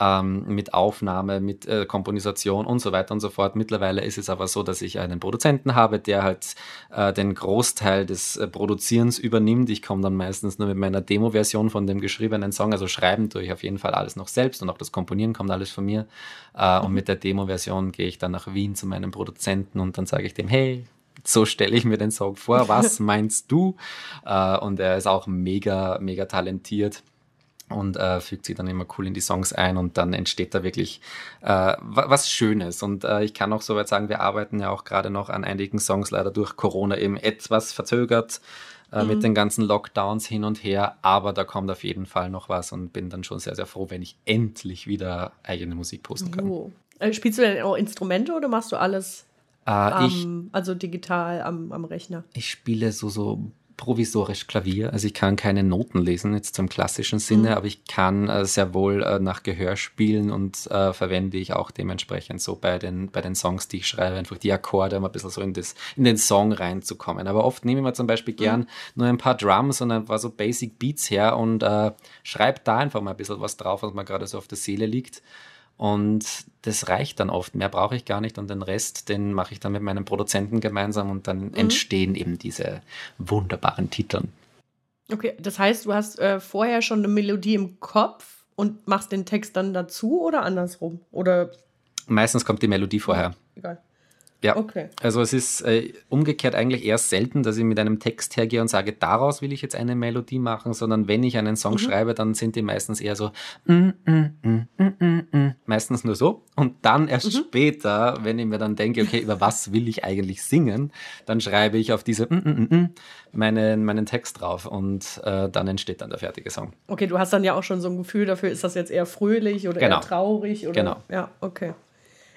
Speaker 2: Ähm, mit Aufnahme, mit äh, Komposition und so weiter und so fort. Mittlerweile ist es aber so, dass ich einen Produzenten habe, der halt äh, den Großteil des äh, Produzierens übernimmt. Ich komme dann meistens nur mit meiner Demo-Version von dem geschriebenen Song, also schreiben tue ich auf jeden Fall alles noch selbst und auch das Komponieren kommt alles von mir. Äh, Und mit der Demo-Version gehe ich dann nach Wien zu meinem Produzenten und dann sage ich dem, hey, so stelle ich mir den Song vor, was *laughs* meinst du? Äh, und er ist auch mega, mega talentiert und äh, fügt sie dann immer cool in die Songs ein und dann entsteht da wirklich äh, wa- was Schönes. Und äh, ich kann auch soweit sagen, wir arbeiten ja auch gerade noch an einigen Songs, leider durch Corona eben etwas verzögert äh, mit den ganzen Lockdowns hin und her, aber da kommt auf jeden Fall noch was und bin dann schon sehr, sehr froh, wenn ich endlich wieder eigene Musik posten kann.
Speaker 1: Oh. Äh, spielst du denn auch Instrumente oder machst du alles
Speaker 2: Äh, ich,
Speaker 1: am, also digital am, am Rechner?
Speaker 2: ich spiele so, so provisorisch Klavier. Also ich kann keine Noten lesen, jetzt zum klassischen Sinne, aber ich kann äh, sehr wohl äh, nach Gehör spielen und äh, verwende ich auch dementsprechend so bei den, bei den Songs, die ich schreibe, einfach die Akkorde, um ein bisschen so in, das, in den Song reinzukommen. Aber oft nehme ich mir zum Beispiel gern nur ein paar Drums und ein paar so Basic Beats her und äh, schreibe da einfach mal ein bisschen was drauf, was mir gerade so auf der Seele liegt. Und das reicht dann oft. Mehr brauche ich gar nicht. Und den Rest, den mache ich dann mit meinem Produzenten gemeinsam und dann entstehen eben diese wunderbaren Titeln.
Speaker 1: Okay, das heißt, du hast äh, vorher schon eine Melodie im Kopf und machst den Text dann dazu oder andersrum? Oder
Speaker 2: Meistens kommt die Melodie vorher.
Speaker 1: egal.
Speaker 2: Ja.
Speaker 1: Okay.
Speaker 2: Also es ist äh, umgekehrt eigentlich eher selten, dass ich mit einem Text hergehe und sage, daraus will ich jetzt eine Melodie machen, sondern wenn ich einen Song schreibe, dann sind die meistens eher so mm, mm, mm, mm, mm, mm. meistens nur so und dann erst später, wenn ich mir dann denke, okay, über was will ich eigentlich singen, dann schreibe ich auf diese mm, mm, mm, mm, meinen, meinen Text drauf und äh, dann entsteht dann der fertige Song.
Speaker 1: Okay, du hast dann ja auch schon so ein Gefühl dafür, ist das jetzt eher fröhlich oder
Speaker 2: Genau.
Speaker 1: eher traurig oder
Speaker 2: Genau.
Speaker 1: ja, okay.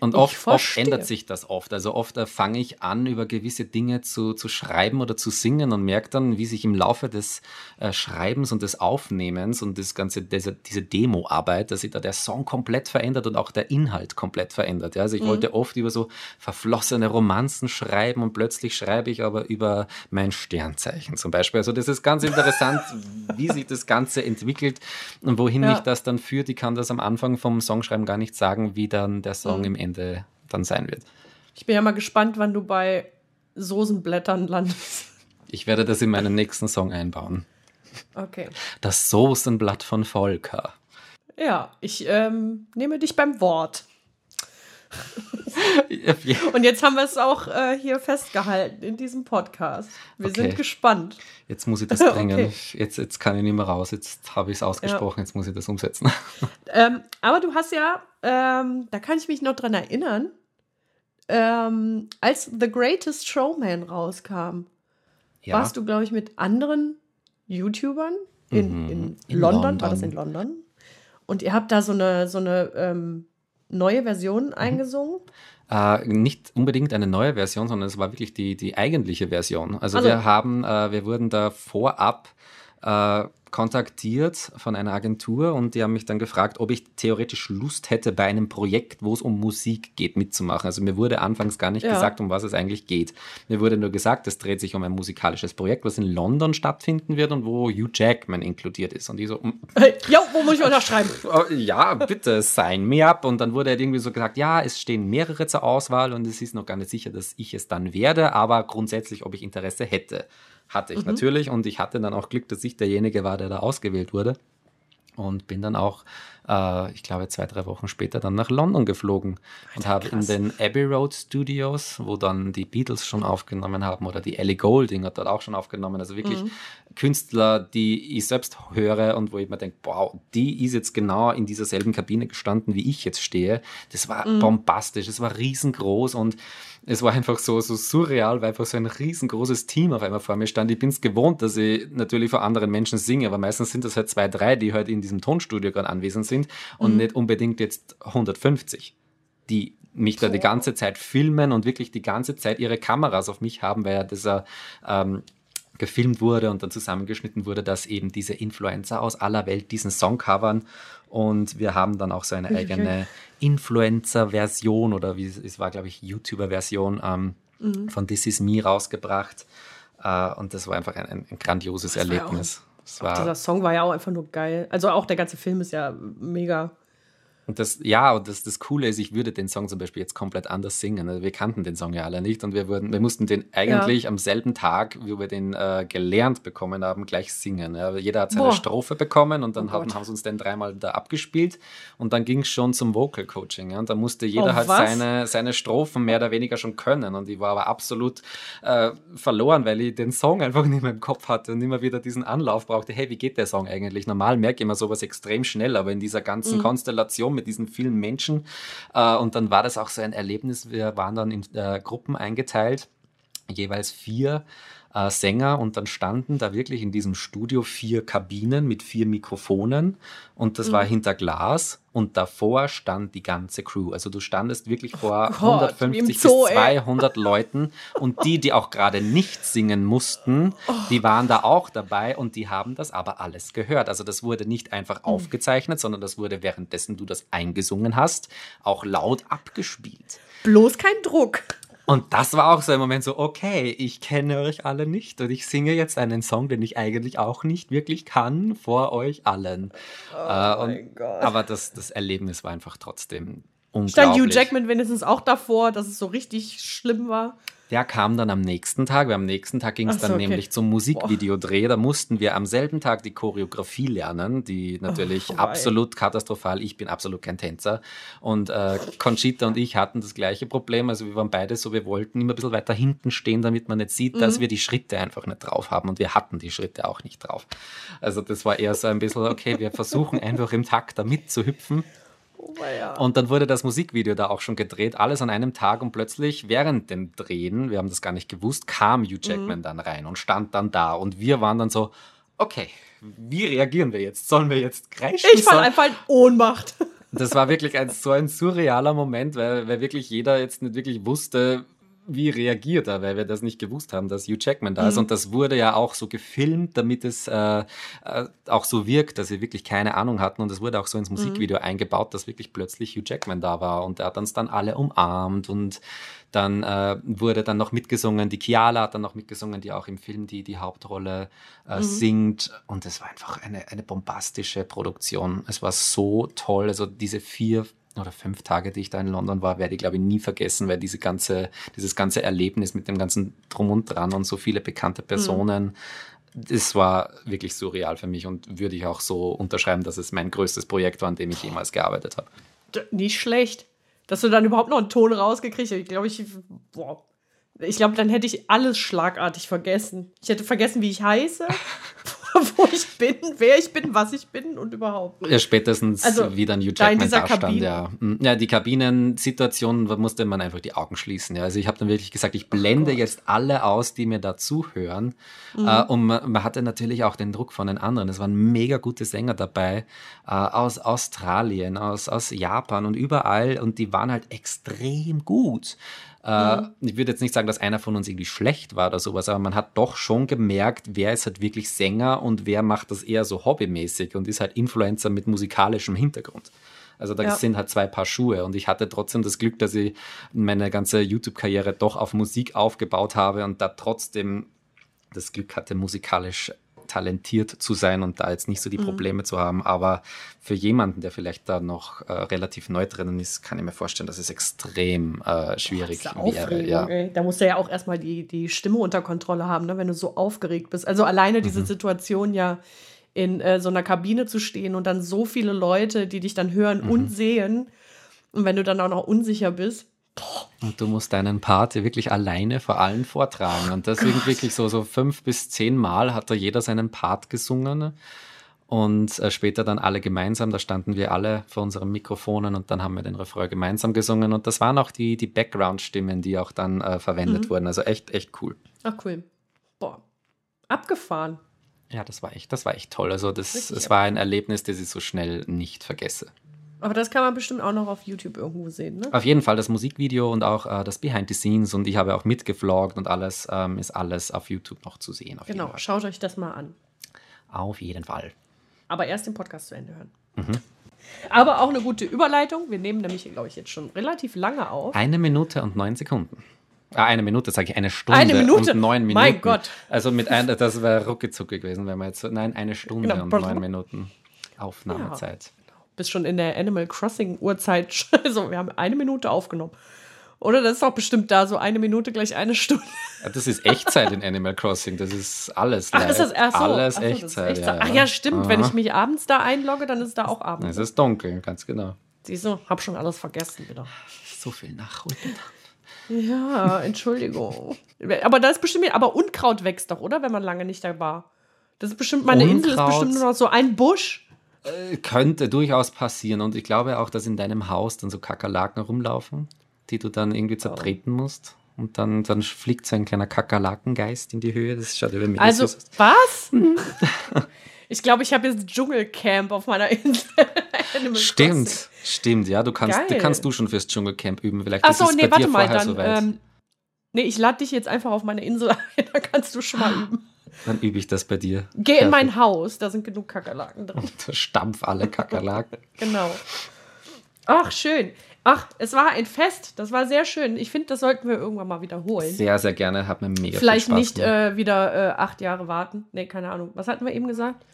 Speaker 2: Und oft, oft, ändert sich das oft. Also oft äh, fange ich an, über gewisse Dinge zu, zu schreiben oder zu singen und merke dann, wie sich im Laufe des äh, Schreibens und des Aufnehmens und das ganze, diese, diese Demo-Arbeit, dass sich da der Song komplett verändert und auch der Inhalt komplett verändert. Ja? Also ich mhm. wollte oft über so verflossene Romanzen schreiben und plötzlich schreibe ich aber über mein Sternzeichen zum Beispiel. Also das ist ganz interessant, *laughs* wie sich das Ganze entwickelt und wohin ja. mich das dann führt. Ich kann das am Anfang vom Songschreiben gar nicht sagen, wie dann der Song mhm. im Ende Ende dann sein wird.
Speaker 1: Ich bin ja mal gespannt, wann du bei Soßenblättern landest.
Speaker 2: Ich werde das in meinen nächsten Song einbauen.
Speaker 1: Okay.
Speaker 2: Das Soßenblatt von Volker.
Speaker 1: Ja, ich ähm, nehme dich beim Wort. *laughs* Und jetzt haben wir es auch äh, hier festgehalten in diesem Podcast. Wir okay. sind gespannt.
Speaker 2: Jetzt muss ich *laughs* das bringen. Okay. Jetzt, jetzt kann ich nicht mehr raus. Jetzt habe ich es ausgesprochen. Ja. Jetzt muss ich das umsetzen. *laughs*
Speaker 1: Ähm, aber du hast ja, ähm, da kann ich mich noch dran erinnern, ähm, als The Greatest Showman rauskam, ja. warst du, glaube ich, mit anderen YouTubern in, mhm. in, in London. London. War das in London? Und ihr habt da so eine, so eine ähm, neue Version mhm. eingesungen?
Speaker 2: Äh, nicht unbedingt eine neue Version, sondern es war wirklich die, die eigentliche Version. Also, also wir haben, äh, wir wurden da vorab äh, kontaktiert von einer Agentur und die haben mich dann gefragt, ob ich theoretisch Lust hätte, bei einem Projekt, wo es um Musik geht, mitzumachen. Also mir wurde anfangs gar nicht ja. gesagt, um was es eigentlich geht. Mir wurde nur gesagt, es dreht sich um ein musikalisches Projekt, was in London stattfinden wird und wo Hugh Jackman inkludiert ist. Und die so,
Speaker 1: hey, jo, wo muss ich unterschreiben? *laughs*
Speaker 2: Oh, ja, bitte, sign me up. Und dann wurde halt irgendwie so gesagt, ja, es stehen mehrere zur Auswahl und es ist noch gar nicht sicher, dass ich es dann werde, aber grundsätzlich, ob ich Interesse hätte. Hatte ich mhm. natürlich und ich hatte dann auch Glück, dass ich derjenige war, der da ausgewählt wurde. Und bin dann auch, äh, ich glaube, zwei, drei Wochen später dann nach London geflogen Alter, und habe in den Abbey Road Studios, wo dann die Beatles schon aufgenommen haben oder die Ellie Goulding hat dort auch schon aufgenommen. Also wirklich mhm. Künstler, die ich selbst höre und wo ich mir denke, wow, die ist jetzt genau in dieser selben Kabine gestanden, wie ich jetzt stehe. Das war mhm. bombastisch, es war riesengroß und es war einfach so, so surreal, weil einfach so ein riesengroßes Team auf einmal vor mir stand. Ich bin es gewohnt, dass ich natürlich vor anderen Menschen singe, aber meistens sind das halt zwei, drei, die halt in diesem Tonstudio gerade anwesend sind und mhm. nicht unbedingt jetzt 150, die mich da die ganze Zeit filmen und wirklich die ganze Zeit ihre Kameras auf mich haben, weil ja dieser ähm, gefilmt wurde und dann zusammengeschnitten wurde, dass eben diese Influencer aus aller Welt diesen Song covern. Und wir haben dann auch so eine eigene Influencer-Version oder wie es war, glaube ich, YouTuber-Version ähm, mhm. von This Is Me rausgebracht. Äh, und das war einfach ein, ein, ein grandioses das Erlebnis.
Speaker 1: War auch, war, dieser Song war ja auch einfach nur geil. Also auch der ganze Film ist ja mega
Speaker 2: und das, ja, und das, das Coole ist, ich würde den Song zum Beispiel jetzt komplett anders singen. Also wir kannten den Song ja alle nicht und wir, wurden, wir mussten den eigentlich ja. am selben Tag, wie wir den äh, gelernt bekommen haben, gleich singen. Ja, jeder hat seine Boah. Strophe bekommen und dann oh haben, haben sie uns den dreimal da abgespielt und dann ging es schon zum Vocal Coaching. Ja, und da musste jeder oh, halt seine, seine Strophen mehr oder weniger schon können und ich war aber absolut äh, verloren, weil ich den Song einfach nicht mehr im Kopf hatte und immer wieder diesen Anlauf brauchte. Hey, wie geht der Song eigentlich? Normal merke ich immer sowas extrem schnell, aber in dieser ganzen mhm. Konstellation mit diesen vielen Menschen. Äh, und dann war das auch so ein Erlebnis. Wir waren dann in äh, Gruppen eingeteilt, jeweils vier äh, Sänger und dann standen da wirklich in diesem Studio vier Kabinen mit vier Mikrofonen und das mhm. war hinter Glas und davor stand die ganze Crew. Also du standest wirklich vor oh Gott, 150 Zoo, bis 200 ey. Leuten und die, die auch gerade nicht singen mussten, oh. die waren da auch dabei und die haben das aber alles gehört. Also das wurde nicht einfach mhm. aufgezeichnet, sondern das wurde währenddessen du das eingesungen hast, auch laut abgespielt.
Speaker 1: Bloß kein Druck.
Speaker 2: Und das war auch so ein Moment so, okay, ich kenne euch alle nicht und ich singe jetzt einen Song, den ich eigentlich auch nicht wirklich kann, vor euch allen. Oh äh, und, aber das, das Erlebnis war einfach trotzdem.
Speaker 1: Stand Hugh Jackman wenigstens auch davor, dass es so richtig schlimm war?
Speaker 2: Der kam dann am nächsten Tag. Am nächsten Tag ging es dann so, okay. nämlich zum Musikvideodreh. Da mussten wir am selben Tag die Choreografie lernen, die natürlich oh, absolut katastrophal. Ich bin absolut kein Tänzer. Und äh, Conchita und ich hatten das gleiche Problem. Also wir waren beide so, wir wollten immer ein bisschen weiter hinten stehen, damit man nicht sieht, mhm. dass wir die Schritte einfach nicht drauf haben. Und wir hatten die Schritte auch nicht drauf. Also das war eher so ein bisschen, okay, wir versuchen einfach im Takt da mitzuhüpfen. Oh und dann wurde das Musikvideo da auch schon gedreht, alles an einem Tag und plötzlich während dem Drehen, wir haben das gar nicht gewusst, kam Hugh Jackman mhm. dann rein und stand dann da und wir waren dann so, okay, wie reagieren wir jetzt? Sollen wir jetzt kreischen?
Speaker 1: Ich fall einfach in Ohnmacht.
Speaker 2: das war wirklich ein, so ein surrealer Moment, weil, weil wirklich jeder jetzt nicht wirklich wusste, wie reagiert er, weil wir das nicht gewusst haben, dass Hugh Jackman da ist. Mhm. Und das wurde ja auch so gefilmt, damit es äh, äh, auch so wirkt, dass sie wirklich keine Ahnung hatten. Und es wurde auch so ins Musikvideo mhm. eingebaut, dass wirklich plötzlich Hugh Jackman da war. Und er hat uns dann alle umarmt und dann äh, wurde dann noch mitgesungen, die Kiala hat dann noch mitgesungen, die auch im Film die, die Hauptrolle äh, mhm. singt. Und es war einfach eine, eine bombastische Produktion. Es war so toll. Also diese vier oder fünf Tage, die ich da in London war, werde ich, glaube ich, nie vergessen, weil diese ganze, dieses ganze Erlebnis mit dem ganzen Drum und Dran und so viele bekannte mhm. Personen, mhm. das war wirklich surreal für mich und würde ich auch so unterschreiben, dass es mein größtes Projekt war, an dem ich jemals gearbeitet habe.
Speaker 1: Nicht schlecht. Dass du dann überhaupt noch einen Ton rausgekriegt hast. Ich glaube, ich, boah, ich glaube, dann hätte ich alles schlagartig vergessen. Ich hätte vergessen, wie ich heiße, *laughs* *laughs* wo ich bin, wer ich bin, was ich bin und überhaupt.
Speaker 2: Ja, spätestens also, wie dann Hugh Jackman da stand. Ja. Hm, ja, die Kabinensituation musste man einfach die Augen schließen. Ja. Also ich habe dann wirklich gesagt, ich blende oh jetzt alle aus, die mir da zuhören. Mhm. Äh, und man, man, hatte natürlich auch den Druck von den anderen. Es waren mega gute Sänger dabei äh, aus Australien, aus, aus Japan und überall. Und die waren halt extrem gut. Äh, mhm. Ich würde jetzt nicht sagen, dass einer von uns irgendwie schlecht war oder sowas, aber man hat doch schon gemerkt, wer ist halt wirklich Sänger und wer macht das eher so hobbymäßig und ist halt Influencer mit musikalischem Hintergrund. Also da ja. sind halt zwei Paar Schuhe und ich hatte trotzdem das Glück, dass ich meine ganze YouTube-Karriere doch auf Musik aufgebaut habe und da trotzdem das Glück hatte, musikalisch talentiert zu sein und da jetzt nicht so die mhm. Probleme mhm. zu haben. Aber für jemanden, der vielleicht da noch äh, relativ neu drinnen ist, kann ich mir vorstellen, dass es extrem äh, schwierig
Speaker 1: Boah, wäre. Ja. Da musst du ja auch erstmal die, die Stimme unter Kontrolle haben, ne, wenn du so aufgeregt bist. Also alleine diese mhm. Situation ja in äh, so einer Kabine zu stehen und dann so viele Leute, die dich dann hören mhm. und sehen. Und wenn du dann auch noch unsicher bist,
Speaker 2: und du musst deinen Part wirklich alleine vor allen vortragen. Und deswegen oh wirklich so, so fünf bis zehn Mal hat da jeder seinen Part gesungen. Und äh, später dann alle gemeinsam, da standen wir alle vor unseren Mikrofonen und dann haben wir den Refrain gemeinsam gesungen. Und das waren auch die, die Background-Stimmen, die auch dann äh, verwendet mhm. wurden. Also echt, echt cool.
Speaker 1: Ach cool. Boah. Abgefahren.
Speaker 2: Ja, das war echt, das war echt toll. Also das, es war ein Erlebnis, das ich so schnell nicht vergesse.
Speaker 1: Aber das kann man bestimmt auch noch auf YouTube irgendwo sehen, ne?
Speaker 2: Auf jeden Fall das Musikvideo und auch äh, das Behind the Scenes und ich habe auch mitgevloggt und alles ähm, ist alles auf YouTube noch zu sehen.
Speaker 1: genau, schaut euch das mal an.
Speaker 2: Auf jeden Fall.
Speaker 1: Aber erst den Podcast zu Ende hören. Mhm. Aber auch eine gute Überleitung. Wir nehmen nämlich, glaube ich, jetzt schon relativ lange auf.
Speaker 2: Eine Minute und neun Sekunden. Ah, eine Minute, sage ich, eine Stunde
Speaker 1: eine Minute?
Speaker 2: und neun Minuten.
Speaker 1: Mein Gott.
Speaker 2: Also mit ein, das wäre ruckizucki gewesen, wenn wir jetzt, nein, eine Stunde genau. und neun Minuten *laughs* Aufnahmezeit. Ja
Speaker 1: bist schon in der Animal Crossing Uhrzeit. *laughs* Also, wir haben eine Minute aufgenommen. Oder das ist auch bestimmt da, so eine Minute gleich eine Stunde.
Speaker 2: Ja, das ist Echtzeit in Animal Crossing. Das ist alles Ach, ist das erst so. Alles Ach so, Echtzeit. Echtzeit. Ja,
Speaker 1: Ach ja, stimmt. Aha. Wenn ich mich abends da einlogge, dann ist da auch Abend.
Speaker 2: Es ist dunkel, ganz genau.
Speaker 1: Siehst du, hab schon alles vergessen wieder.
Speaker 2: So viel Nachholen.
Speaker 1: Ja, Entschuldigung. aber da ist bestimmt, aber Unkraut wächst doch, oder? Wenn man lange nicht da war. Das ist bestimmt, meine Unkraut. Insel ist bestimmt nur noch so ein Busch.
Speaker 2: Äh, könnte durchaus passieren. Und ich glaube auch, dass in deinem Haus dann so Kakerlaken rumlaufen, die du dann irgendwie zertreten musst. Und dann, dann fliegt so ein kleiner Kakerlakengeist in die Höhe. Das schaut über
Speaker 1: mich Also, was? *laughs* ich glaube, ich habe jetzt Dschungelcamp auf meiner Insel. *laughs*
Speaker 2: stimmt, stimmt, ja. Du kannst, du kannst du schon fürs Dschungelcamp üben. Vielleicht
Speaker 1: Achso, nee, warte mal, dann. Ähm, nee, ich lade dich jetzt einfach auf meine Insel ein, *laughs* da kannst du schon mal *gasps* üben.
Speaker 2: Dann übe ich das bei dir.
Speaker 1: Geh in mein Haus, da sind genug Kakerlaken drin. *laughs*
Speaker 2: Stampf alle Kakerlaken. *laughs*
Speaker 1: genau. Ach, schön. Ach, es war ein Fest. Das war sehr schön. Ich finde, das sollten wir irgendwann mal wiederholen.
Speaker 2: Sehr, sehr gerne. Hat mir mega
Speaker 1: Vielleicht
Speaker 2: viel
Speaker 1: Spaß nicht äh, wieder äh, acht Jahre warten. Nee, keine Ahnung. Was hatten wir eben gesagt?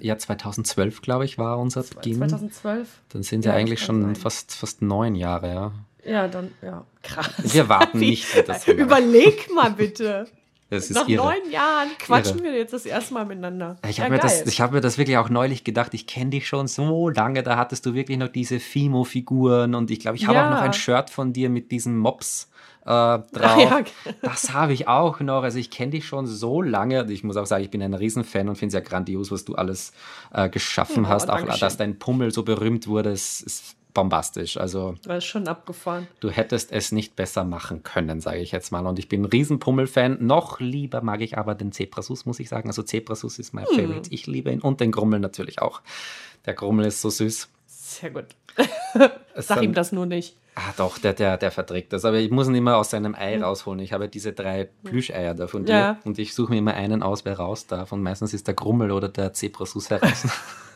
Speaker 2: Ja, 2012, glaube ich, war unser Beginn.
Speaker 1: 2012?
Speaker 2: Dann sind ja, ja eigentlich schon fast, fast neun Jahre, ja.
Speaker 1: Ja, dann, ja, krass.
Speaker 2: Wir warten *laughs* nicht.
Speaker 1: Überleg mal bitte. Nach
Speaker 2: irre.
Speaker 1: neun Jahren quatschen irre. wir jetzt das erste Mal miteinander.
Speaker 2: Ich habe ja, mir, das, hab mir das wirklich auch neulich gedacht. Ich kenne dich schon so lange. Da hattest du wirklich noch diese Fimo-Figuren und ich glaube, ich habe ja. auch noch ein Shirt von dir mit diesen Mops äh, *laughs* drauf. Ja. Das habe ich auch noch. Also ich kenne dich schon so lange. Und ich muss auch sagen, ich bin ein Riesenfan und finde es ja grandios, was du alles äh, geschaffen oh, hast. Auch, dass dein Pummel so berühmt wurde. Es ist bombastisch. Also
Speaker 1: ist schon abgefahren.
Speaker 2: Du hättest es nicht besser machen können, sage ich jetzt mal. Und ich bin ein Riesenpummel-Fan. Noch lieber mag ich aber den Zebrasus, muss ich sagen. Also Zebrasus ist mein hm. Favorite. Ich liebe ihn und den Grummel natürlich auch. Der Grummel ist so süß.
Speaker 1: Sehr gut. Sag
Speaker 2: dann-
Speaker 1: ihm das nur nicht.
Speaker 2: Ah, doch, der, der, der verträgt das. Aber ich muss ihn immer aus seinem Ei rausholen. Ich habe diese drei Plüscheier da von dir.
Speaker 1: Hm. Ja.
Speaker 2: Und ich suche mir immer einen aus, wer raus darf. Und meistens ist der Grummel oder der Zebrasus heraus.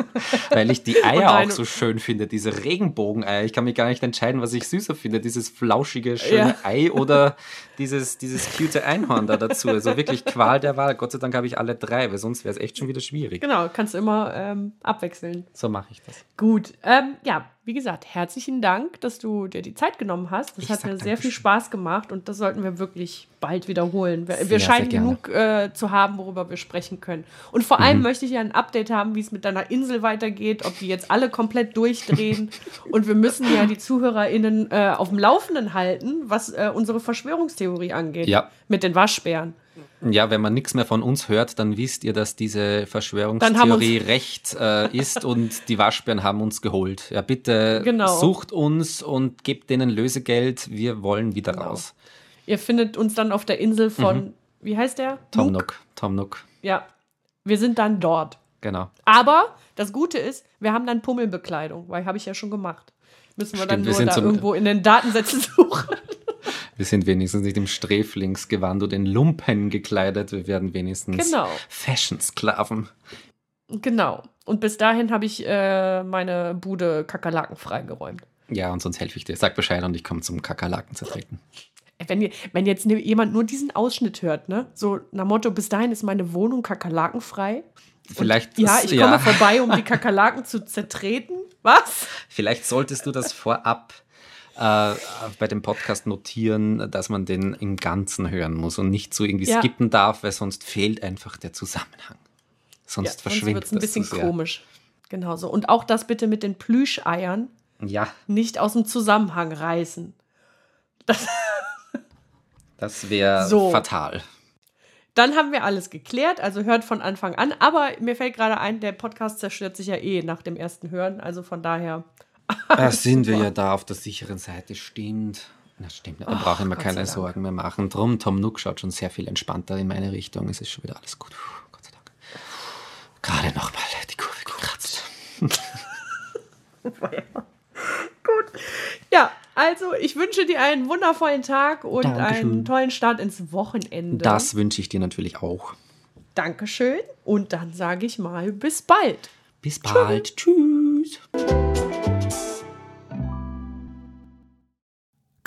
Speaker 2: *laughs* Weil ich die Eier auch so schön finde, diese Regenbogeneier. Ich kann mich gar nicht entscheiden, was ich süßer finde. Dieses flauschige, schöne
Speaker 1: Ja.
Speaker 2: Ei oder dieses, dieses cute Einhorn da dazu. Also wirklich Qual der Wahl. Gott sei Dank habe ich alle drei, weil sonst wäre es echt schon wieder schwierig.
Speaker 1: Genau, kannst du immer ähm, abwechseln.
Speaker 2: So mache ich das.
Speaker 1: Gut, ähm, ja, wie gesagt, herzlichen Dank, dass du dir die Zeit genommen hast. Das
Speaker 2: Ich
Speaker 1: hat mir sehr viel. Spaß gemacht und das sollten wir wirklich bald wiederholen. Wir,
Speaker 2: Sehr,
Speaker 1: wir
Speaker 2: sehr
Speaker 1: scheinen genug äh, zu haben, worüber wir sprechen können. Und vor allem
Speaker 2: Mhm.
Speaker 1: möchte ich ja ein Update haben, wie es mit deiner Insel weitergeht, ob die jetzt alle komplett durchdrehen. *laughs* und wir müssen ja die ZuhörerInnen äh, auf dem Laufenden halten, was äh, unsere Verschwörungstheorie angeht.
Speaker 2: Ja.
Speaker 1: Mit den Waschbären.
Speaker 2: Ja, wenn man nichts mehr von uns hört, dann wisst ihr, dass diese
Speaker 1: Dann
Speaker 2: Verschwörungstheorie recht äh, ist und die Waschbären haben uns geholt. Ja, bitte
Speaker 1: Genau.
Speaker 2: sucht uns und gebt denen Lösegeld. Wir wollen wieder
Speaker 1: Genau.
Speaker 2: raus.
Speaker 1: Ihr findet uns dann auf der Insel von, wie heißt der?
Speaker 2: Mhm. Tom? Nook. Tom Nook.
Speaker 1: Ja, wir sind dann dort.
Speaker 2: Genau.
Speaker 1: Aber das Gute ist, wir haben dann Pummelbekleidung, weil habe ich ja schon gemacht. Müssen wir dann
Speaker 2: Stimmt, wir
Speaker 1: nur
Speaker 2: sind
Speaker 1: da irgendwo in den Datensätzen *laughs* suchen.
Speaker 2: Wir sind wenigstens nicht im Sträflingsgewand oder in Lumpen gekleidet. Wir werden wenigstens
Speaker 1: Genau.
Speaker 2: Fashion-Sklaven.
Speaker 1: genau. Und bis dahin habe ich äh, meine Bude Kakerlaken freigeräumt.
Speaker 2: Ja, und sonst helfe ich dir. Sag Bescheid und ich komme zum Kakerlaken zertreten.
Speaker 1: Wenn, wenn jetzt ne- jemand nur diesen Ausschnitt hört, ne? So nach Motto, bis dahin ist meine Wohnung kakerlakenfrei.
Speaker 2: Vielleicht,
Speaker 1: Ja,
Speaker 2: ist-
Speaker 1: ich komme vorbei, um die Kakerlaken zu zertreten. Was?
Speaker 2: Vielleicht solltest du das vorab äh, bei dem Podcast notieren, dass man den im Ganzen hören muss und nicht so irgendwie
Speaker 1: Ja.
Speaker 2: skippen darf, weil sonst fehlt einfach der Zusammenhang. Sonst
Speaker 1: Ja, sonst
Speaker 2: verschwindet
Speaker 1: wird es ein
Speaker 2: das
Speaker 1: bisschen komisch. Genau so. Und auch das bitte mit den Plüscheiern
Speaker 2: Ja,
Speaker 1: nicht aus dem Zusammenhang reißen.
Speaker 2: das *laughs* wäre
Speaker 1: So.
Speaker 2: fatal.
Speaker 1: Dann haben wir alles geklärt, also hört von Anfang an. Aber mir fällt gerade ein, der Podcast zerstört sich ja eh nach dem ersten Hören. Also von daher.
Speaker 2: Da sind wir ja da auf der sicheren Seite, stimmt. Das stimmt, da brauche ich mir
Speaker 1: Gott
Speaker 2: keine. Sorgen mehr machen. Drum, Tom Nook schaut schon sehr viel entspannter in meine Richtung. Es ist schon wieder alles gut. Puh, Gott sei Dank. Gerade nochmal die Kurve gekratzt. *laughs*
Speaker 1: Ja, also ich wünsche dir einen wundervollen Tag und einen
Speaker 2: Dankeschön.
Speaker 1: tollen Start ins Wochenende.
Speaker 2: Das wünsche ich dir natürlich auch.
Speaker 1: Dankeschön. Und dann sage ich mal bis bald.
Speaker 2: Bis bald. Tschüss.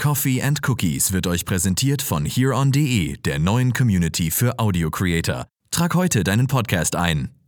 Speaker 3: Coffee and Cookies wird euch präsentiert von hereon.de, der neuen Community für Audio Creator. Trag heute deinen Podcast ein.